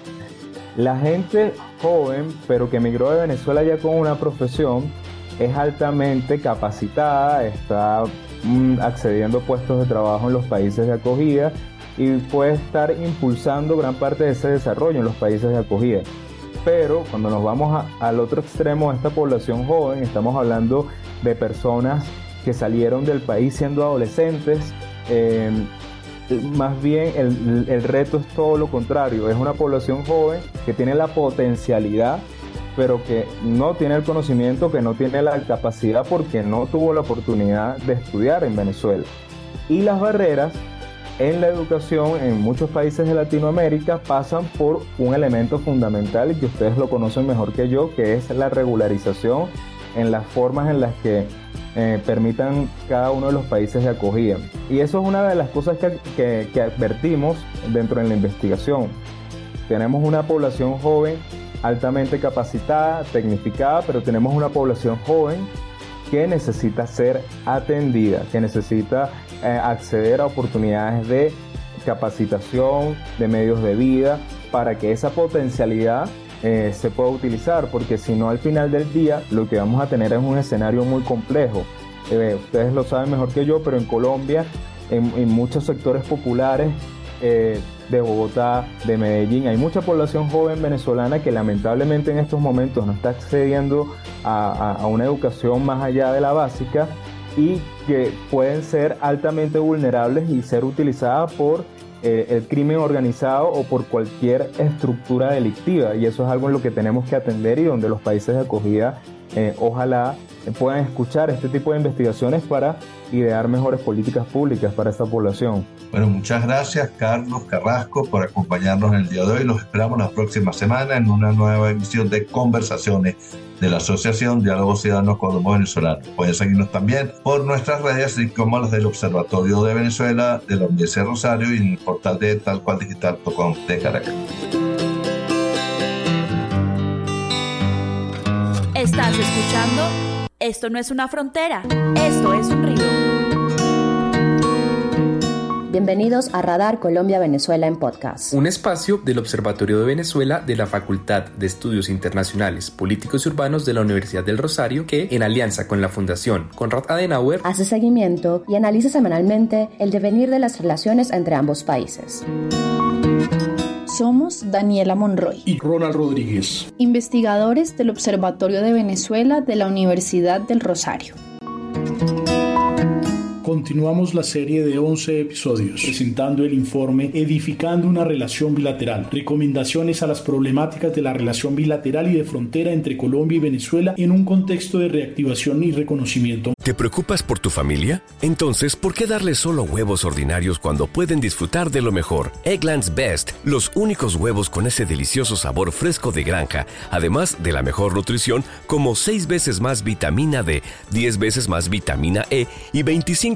La gente joven, pero que emigró de Venezuela ya con una profesión, es altamente capacitada, está mm, accediendo a puestos de trabajo en los países de acogida y puede estar impulsando gran parte de ese desarrollo en los países de acogida. Pero cuando nos vamos al otro extremo de esta población joven, estamos hablando de personas que salieron del país siendo adolescentes, eh, más bien el, reto es todo lo contrario, es una población joven que tiene la potencialidad pero que no tiene el conocimiento, que no tiene la capacidad porque no tuvo la oportunidad de estudiar en Venezuela. Y las barreras en la educación en muchos países de Latinoamérica pasan por un elemento fundamental y que ustedes lo conocen mejor que yo, que es la regularización en las formas en las que eh, permitan cada uno de los países de acogida. Y eso es una de las cosas que, que advertimos dentro de la investigación. Tenemos una población joven altamente capacitada, tecnificada, pero tenemos una población joven que necesita ser atendida, que necesita eh, acceder a oportunidades de capacitación, de medios de vida, para que esa potencialidad eh, se pueda utilizar, porque si no al final del día lo que vamos a tener es un escenario muy complejo. Eh, ustedes lo saben mejor que yo, pero en Colombia, en, muchos sectores populares, de Bogotá, de Medellín. Hay mucha población joven venezolana que lamentablemente en estos momentos no está accediendo a, una educación más allá de la básica y que pueden ser altamente vulnerables y ser utilizadas por eh, el crimen organizado o por cualquier estructura delictiva. Y eso es algo en lo que tenemos que atender y donde los países de acogida eh, ojalá puedan escuchar este tipo de investigaciones para idear mejores políticas públicas para esta población. Bueno, muchas gracias Carlos Carrasco por acompañarnos en el día de hoy. Los esperamos la próxima semana en una nueva emisión de conversaciones de la Asociación Diálogos Ciudadanos Colombo Venezolano. Pueden seguirnos también por nuestras redes, así como las del Observatorio de Venezuela, de la Universidad de Rosario y en el portal de talcualdigital.com de Caracas. Estás escuchando Esto no es una frontera, esto es un río. Bienvenidos a Radar Colombia Venezuela en podcast. Un espacio del Observatorio de Venezuela de la Facultad de Estudios Internacionales, Políticos y Urbanos de la Universidad del Rosario que, en alianza con la Fundación Konrad Adenauer, hace seguimiento y analiza semanalmente el devenir de las relaciones entre ambos países. Somos Daniela Monroy y Ronald Rodríguez, investigadores del Observatorio de Venezuela de la Universidad del Rosario. Continuamos la serie de 11 episodios presentando el informe Edificando una relación bilateral, recomendaciones a las problemáticas de la relación bilateral y de frontera entre Colombia y Venezuela en un contexto de reactivación y reconocimiento. ¿Te preocupas por tu familia? Entonces, ¿por qué darles solo huevos ordinarios cuando pueden disfrutar de lo mejor? Eggland's Best, los únicos huevos con ese delicioso sabor fresco de granja, además de la mejor nutrición como 6 veces más vitamina D, 10 veces más vitamina E y 25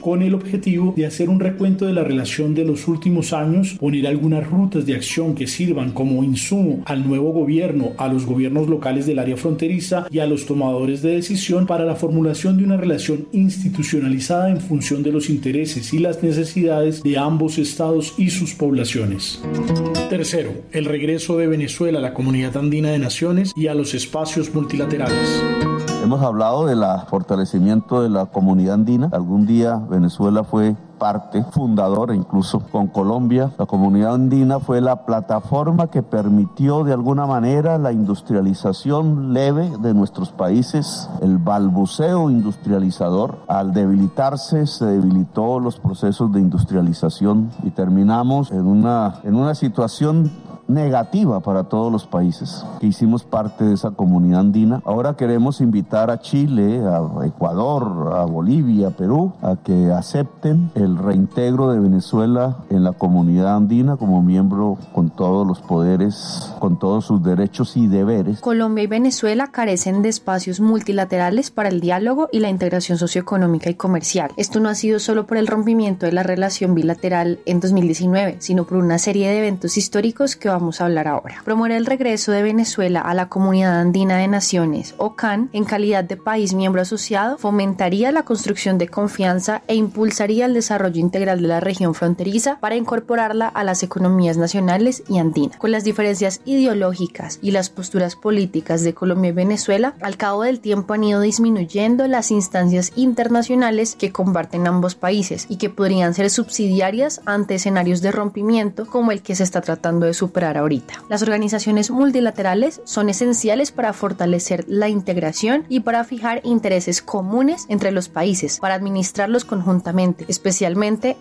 con el objetivo de hacer un recuento de la relación de los últimos años, poner algunas rutas de acción que sirvan como insumo al nuevo gobierno, a los gobiernos locales del área fronteriza y a los tomadores de decisión para la formulación de una relación institucionalizada en función de los intereses y las necesidades de ambos estados y sus poblaciones. Tercero, el regreso de Venezuela a la comunidad andina de naciones y a los espacios multilaterales. Hemos hablado del fortalecimiento de la comunidad andina. Algún día Venezuela fue parte fundadora incluso con Colombia. La comunidad andina fue la plataforma que permitió de alguna manera la industrialización leve de nuestros países, el balbuceo industrializador. Al debilitarse se debilitó los procesos de industrialización y terminamos en una, en una situación negativa para todos los países que hicimos parte de esa comunidad andina. Ahora queremos invitar a Chile, a Ecuador, a Bolivia, a Perú, a que acepten el reintegro de Venezuela en la comunidad andina como miembro con todos los poderes, con todos sus derechos y deberes. Colombia y Venezuela carecen de espacios multilaterales para el diálogo y la integración socioeconómica y comercial. Esto no ha sido solo por el rompimiento de la relación bilateral en 2019, sino por una serie de eventos históricos que vamos a hablar ahora. Promover el regreso de Venezuela a la Comunidad Andina de Naciones, o CAN, en calidad de país miembro asociado, fomentaría la construcción de confianza e impulsaría el desarrollo integral de la región fronteriza para incorporarla a las economías nacionales y andinas. Con las diferencias ideológicas y las posturas políticas de Colombia y Venezuela, al cabo del tiempo han ido disminuyendo las instancias internacionales que comparten ambos países y que podrían ser subsidiarias ante escenarios de rompimiento como el que se está tratando de superar ahorita. Las organizaciones multilaterales son esenciales para fortalecer la integración y para fijar intereses comunes entre los países, para administrarlos conjuntamente, especialmente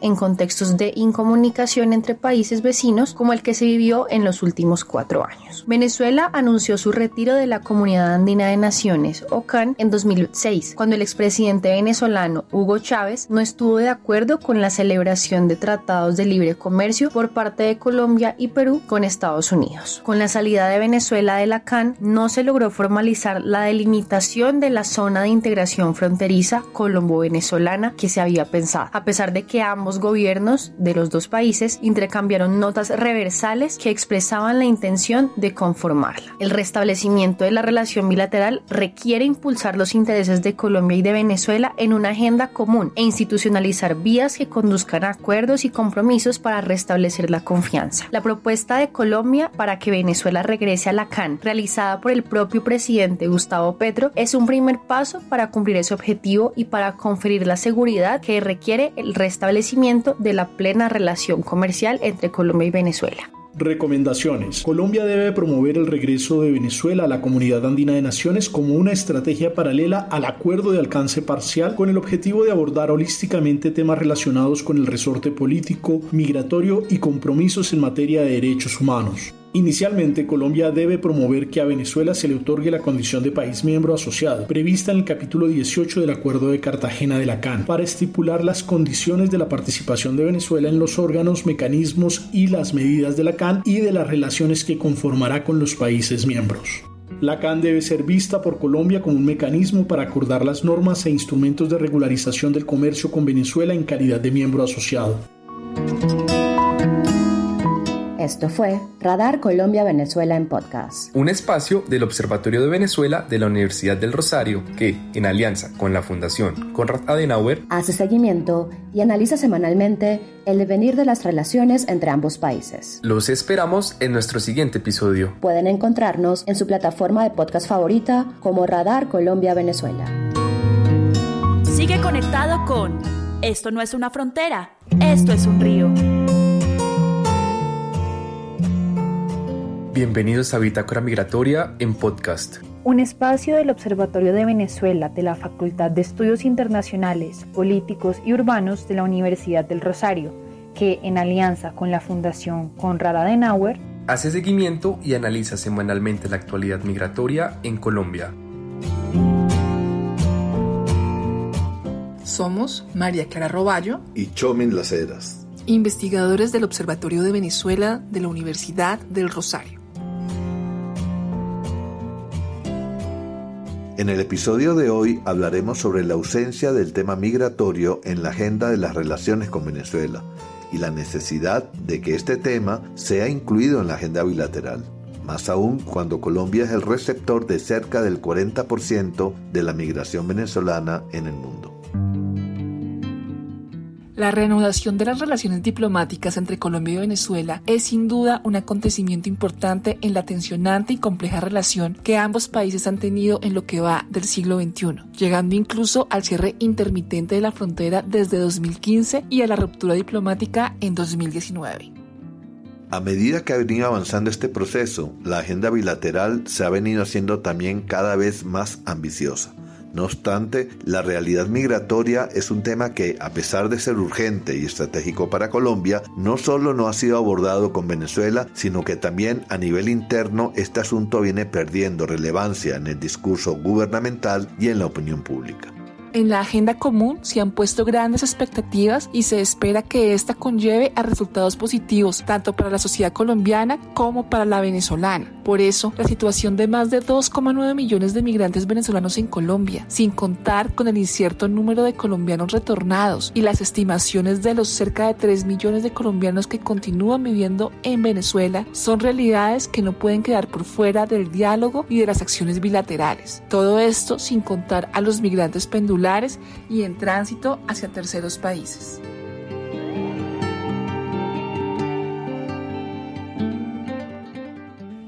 en contextos de incomunicación entre países vecinos como el que se vivió en los últimos cuatro años. Venezuela anunció su retiro de la Comunidad Andina de Naciones, OCAN, en 2006, cuando el expresidente venezolano Hugo Chávez no estuvo de acuerdo con la celebración de tratados de libre comercio por parte de Colombia y Perú con Estados Unidos. Con la salida de Venezuela de la CAN, no se logró formalizar la delimitación de la zona de integración fronteriza colombo-venezolana que se había pensado, a pesar de que ambos gobiernos de los dos países intercambiaron notas reversales que expresaban la intención de conformarla. El restablecimiento de la relación bilateral requiere impulsar los intereses de Colombia y de Venezuela en una agenda común e institucionalizar vías que conduzcan a acuerdos y compromisos para restablecer la confianza. La propuesta de Colombia para que Venezuela regrese a la CAN, realizada por el propio presidente Gustavo Petro, es un primer paso para cumplir ese objetivo y para conferir la seguridad que requiere el restablecimiento de la plena relación comercial entre Colombia y Venezuela. Recomendaciones. Colombia debe promover el regreso de Venezuela a la Comunidad Andina de Naciones como una estrategia paralela al acuerdo de alcance parcial con el objetivo de abordar holísticamente temas relacionados con el resorte político, migratorio y compromisos en materia de derechos humanos. Inicialmente, Colombia debe promover que a Venezuela se le otorgue la condición de país miembro asociado, prevista en el capítulo 18 del Acuerdo de Cartagena de la CAN, para estipular las condiciones de la participación de Venezuela en los órganos, mecanismos y las medidas de la CAN y de las relaciones que conformará con los países miembros. La CAN debe ser vista por Colombia como un mecanismo para acordar las normas e instrumentos de regularización del comercio con Venezuela en calidad de miembro asociado. Esto fue Radar Colombia-Venezuela en podcast. Un espacio del Observatorio de Venezuela de la Universidad del Rosario que, en alianza con la Fundación Konrad Adenauer, hace seguimiento y analiza semanalmente el devenir de las relaciones entre ambos países. Los esperamos en nuestro siguiente episodio. Pueden encontrarnos en su plataforma de podcast favorita como Radar Colombia-Venezuela. Sigue conectado con Esto no es una frontera, esto es un río. Bienvenidos a Bitácora Migratoria en podcast. Un espacio del Observatorio de Venezuela de la Facultad de Estudios Internacionales, Políticos y Urbanos de la Universidad del Rosario, que en alianza con la Fundación Konrad Adenauer hace seguimiento y analiza semanalmente la actualidad migratoria en Colombia. Somos María Clara Roballo y Chomin Las Heras, investigadores del Observatorio de Venezuela de la Universidad del Rosario. En el episodio de hoy hablaremos sobre la ausencia del tema migratorio en la agenda de las relaciones con Venezuela y la necesidad de que este tema sea incluido en la agenda bilateral, más aún cuando Colombia es el receptor de cerca del 40% de la migración venezolana en el mundo. La reanudación de las relaciones diplomáticas entre Colombia y Venezuela es sin duda un acontecimiento importante en la tensionante y compleja relación que ambos países han tenido en lo que va del siglo XXI, llegando incluso al cierre intermitente de la frontera desde 2015 y a la ruptura diplomática en 2019. A medida que ha venido avanzando este proceso, la agenda bilateral se ha venido haciendo también cada vez más ambiciosa. No obstante, la realidad migratoria es un tema que, a pesar de ser urgente y estratégico para Colombia, no solo no ha sido abordado con Venezuela, sino que también a nivel interno este asunto viene perdiendo relevancia en el discurso gubernamental y en la opinión pública. En la agenda común se han puesto grandes expectativas y se espera que esta conlleve a resultados positivos tanto para la sociedad colombiana como para la venezolana. Por eso, la situación de más de 2,9 millones de migrantes venezolanos en Colombia, sin contar con el incierto número de colombianos retornados y las estimaciones de los cerca de 3 millones de colombianos que continúan viviendo en Venezuela, son realidades que no pueden quedar por fuera del diálogo y de las acciones bilaterales. Todo esto sin contar a los migrantes pendulares y en tránsito hacia terceros países.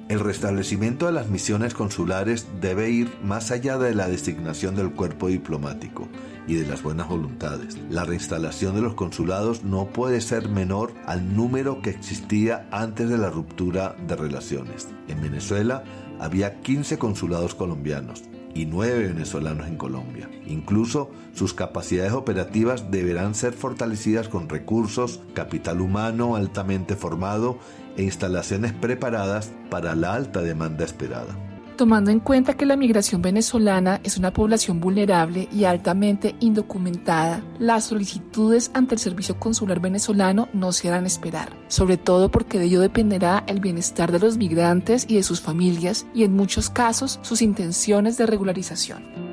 El restablecimiento de las misiones consulares debe ir más allá de la designación del cuerpo diplomático y de las buenas voluntades. La reinstalación de los consulados no puede ser menor al número que existía antes de la ruptura de relaciones. En Venezuela había 15 consulados colombianos y 9 venezolanos en Colombia. Incluso sus capacidades operativas deberán ser fortalecidas con recursos, capital humano altamente formado e instalaciones preparadas para la alta demanda esperada. Tomando en cuenta que la migración venezolana es una población vulnerable y altamente indocumentada, las solicitudes ante el Servicio Consular venezolano no se harán esperar, sobre todo porque de ello dependerá el bienestar de los migrantes y de sus familias y en muchos casos sus intenciones de regularización.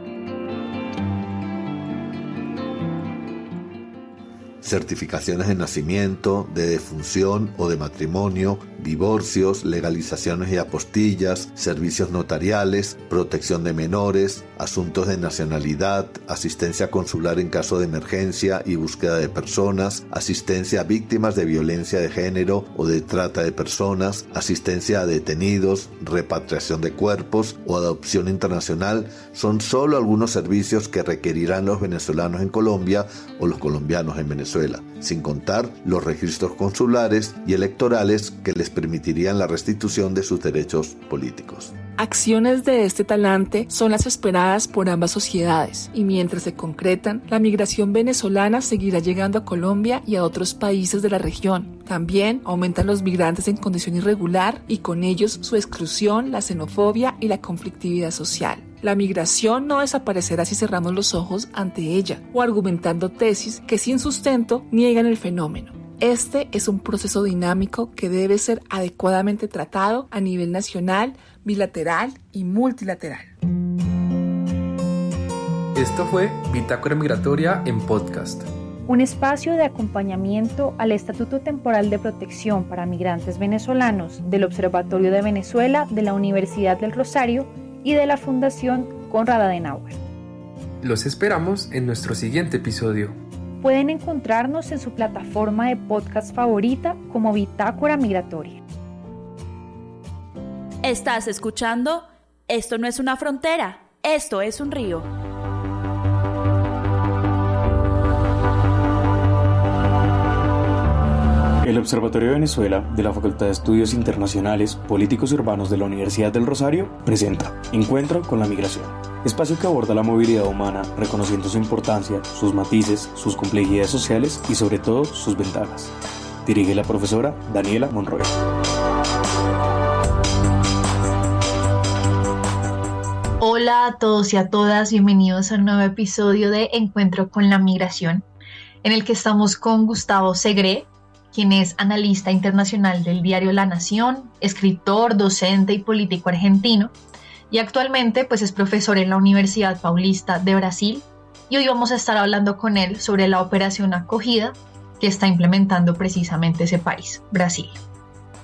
certificaciones de nacimiento, de defunción o de matrimonio, divorcios, legalizaciones y apostillas, servicios notariales, protección de menores, asuntos de nacionalidad, asistencia consular en caso de emergencia y búsqueda de personas, asistencia a víctimas de violencia de género o de trata de personas, asistencia a detenidos, repatriación de cuerpos o adopción internacional son solo algunos servicios que requerirán los venezolanos en Colombia o los colombianos en Venezuela, sin contar los registros consulares y electorales que les permitirían la restitución de sus derechos políticos. Acciones de este talante son las esperadas por ambas sociedades y mientras se concretan, la migración venezolana seguirá llegando a Colombia y a otros países de la región. También aumentan los migrantes en condición irregular y con ellos su exclusión, la xenofobia y la conflictividad social. La migración no desaparecerá si cerramos los ojos ante ella o argumentando tesis que sin sustento niegan el fenómeno. Este es un proceso dinámico que debe ser adecuadamente tratado a nivel nacional, bilateral y multilateral. Esto fue Bitácora Migratoria en podcast. Un espacio de acompañamiento al Estatuto Temporal de Protección para Migrantes Venezolanos del Observatorio de Venezuela de la Universidad del Rosario y de la Fundación Conrad Adenauer. Los esperamos en nuestro siguiente episodio. Pueden encontrarnos en su plataforma de podcast favorita como Bitácora Migratoria. Estás escuchando Esto no es una frontera, esto es un río. El Observatorio de Venezuela de la Facultad de Estudios Internacionales Políticos Urbanos de la Universidad del Rosario presenta Encuentro con la Migración, espacio que aborda la movilidad humana reconociendo su importancia, sus matices, sus complejidades sociales y sobre todo sus ventajas. Dirige la profesora Daniela Monroy. Hola a todos y a todas, bienvenidos a un nuevo episodio de Encuentro con la Migración, en el que estamos con Gustavo Segre, quien es analista internacional del diario La Nación, escritor, docente y político argentino, y actualmente pues es profesor en la Universidad Paulista de Brasil, y hoy vamos a estar hablando con él sobre la operación acogida que está implementando precisamente ese país, Brasil.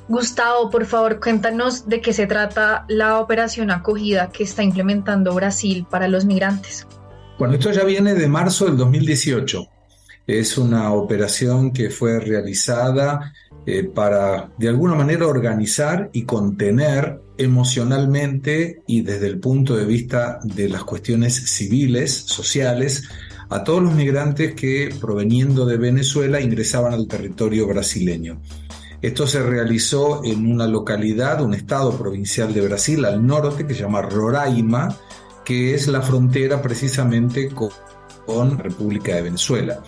Gustavo, por favor, cuéntanos de qué se trata la operación acogida que está implementando Brasil para los migrantes. Bueno, esto ya viene de marzo del 2018 es una operación que fue realizada eh, para de alguna manera organizar y contener emocionalmente y desde el punto de vista de las cuestiones civiles, sociales, a todos los migrantes que proveniendo de Venezuela ingresaban al territorio brasileño. Esto se realizó en una localidad, un estado provincial de Brasil al norte que se llama Roraima, que es la frontera precisamente con, con República de Venezuela.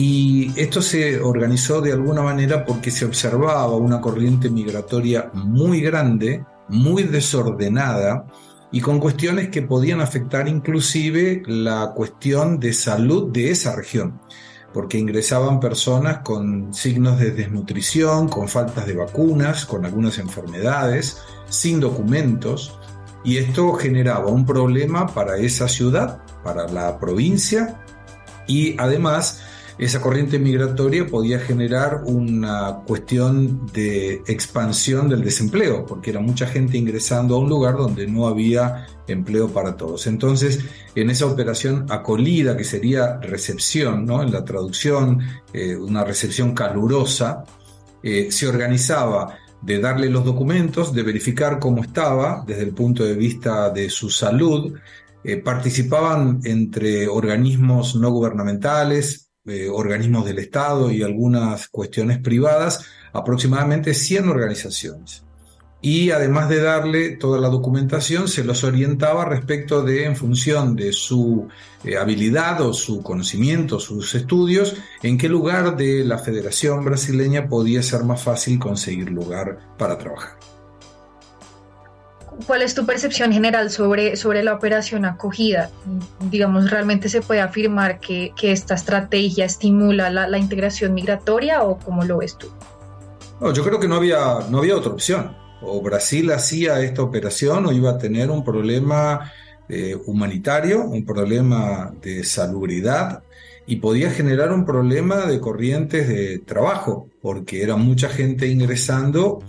Y esto se organizó de alguna manera porque se observaba una corriente migratoria muy grande, muy desordenada y con cuestiones que podían afectar inclusive la cuestión de salud de esa región, porque ingresaban personas con signos de desnutrición, con faltas de vacunas, con algunas enfermedades, sin documentos, y esto generaba un problema para esa ciudad, para la provincia, y además esa corriente migratoria podía generar una cuestión de expansión del desempleo, porque era mucha gente ingresando a un lugar donde no había empleo para todos. Entonces, en esa operación acolida, que sería recepción, ¿no? en la traducción, eh, una recepción calurosa, eh, se organizaba de darle los documentos, de verificar cómo estaba desde el punto de vista de su salud. Eh, participaban entre organismos no gubernamentales, organismos del Estado y algunas cuestiones privadas, aproximadamente 100 organizaciones y además de darle toda la documentación, se los orientaba respecto de, en función de su eh, habilidad o su conocimiento, sus estudios, en qué lugar de la Federación Brasileña podía ser más fácil conseguir lugar para trabajar. ¿Cuál es tu percepción general sobre, sobre la operación acogida? Digamos, ¿realmente se puede afirmar que, que esta estrategia estimula la, la, integración migratoria o cómo lo ves tú? No, yo creo que no había, no había otra opción o Brasil hacía esta operación o iba a tener un problema eh, humanitario, un problema de salubridad y podía generar un problema de corrientes de trabajo, porque era mucha gente ingresando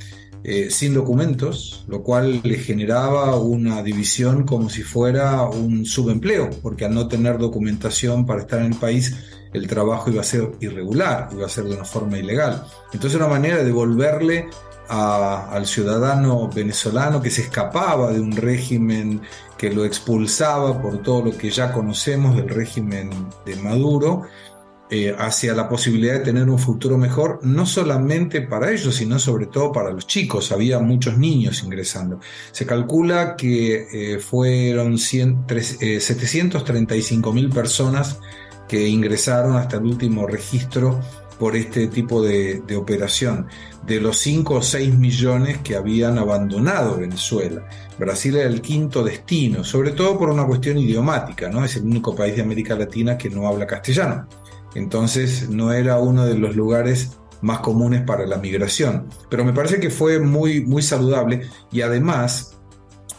eh, sin documentos, lo cual le generaba una división como si fuera un subempleo, porque al no tener documentación para estar en el país, el trabajo iba a ser irregular, iba a ser de una forma ilegal. Entonces una manera de devolverle al ciudadano venezolano que se escapaba de un régimen que lo expulsaba por todo lo que ya conocemos del régimen de Maduro, eh, hacia la posibilidad de tener un futuro mejor, no solamente para ellos, sino sobre todo para los chicos. Había muchos niños ingresando. Se calcula que eh, fueron 735 eh, mil personas que ingresaron hasta el último registro por este tipo de, operación, de los 5 o 6 millones que habían abandonado Venezuela. Brasil era el quinto destino, sobre todo por una cuestión idiomática, ¿no? Es el único país de América Latina que no habla castellano. Entonces no era uno de los lugares más comunes para la migración. Pero me parece que fue muy, muy saludable y además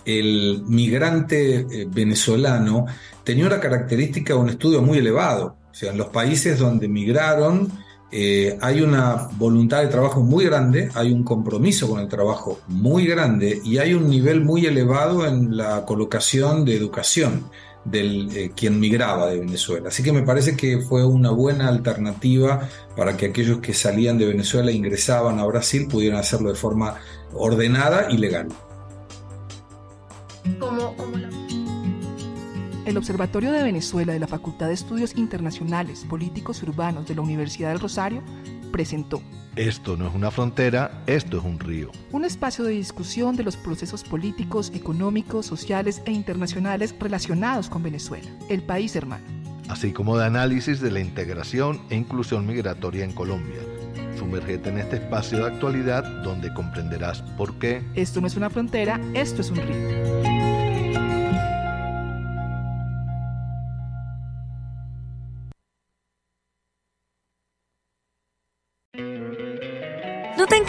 el migrante eh, venezolano tenía una característica, un estudio muy elevado. O sea, en los países donde migraron, eh, hay una voluntad de trabajo muy grande, hay un compromiso con el trabajo muy grande y hay un nivel muy elevado en la colocación de educación del eh, quien migraba de Venezuela. Así que me parece que fue una buena alternativa para que aquellos que salían de Venezuela e ingresaban a Brasil pudieran hacerlo de forma ordenada y legal. Como, el Observatorio de Venezuela de la Facultad de Estudios Internacionales, Políticos y Urbanos de la Universidad del Rosario presentó Esto no es una frontera, esto es un río. Un espacio de discusión de los procesos políticos, económicos, sociales e internacionales relacionados con Venezuela, el país hermano. Así como de análisis de la integración e inclusión migratoria en Colombia. Sumérgete en este espacio de actualidad donde comprenderás por qué. Esto no es una frontera, esto es un río.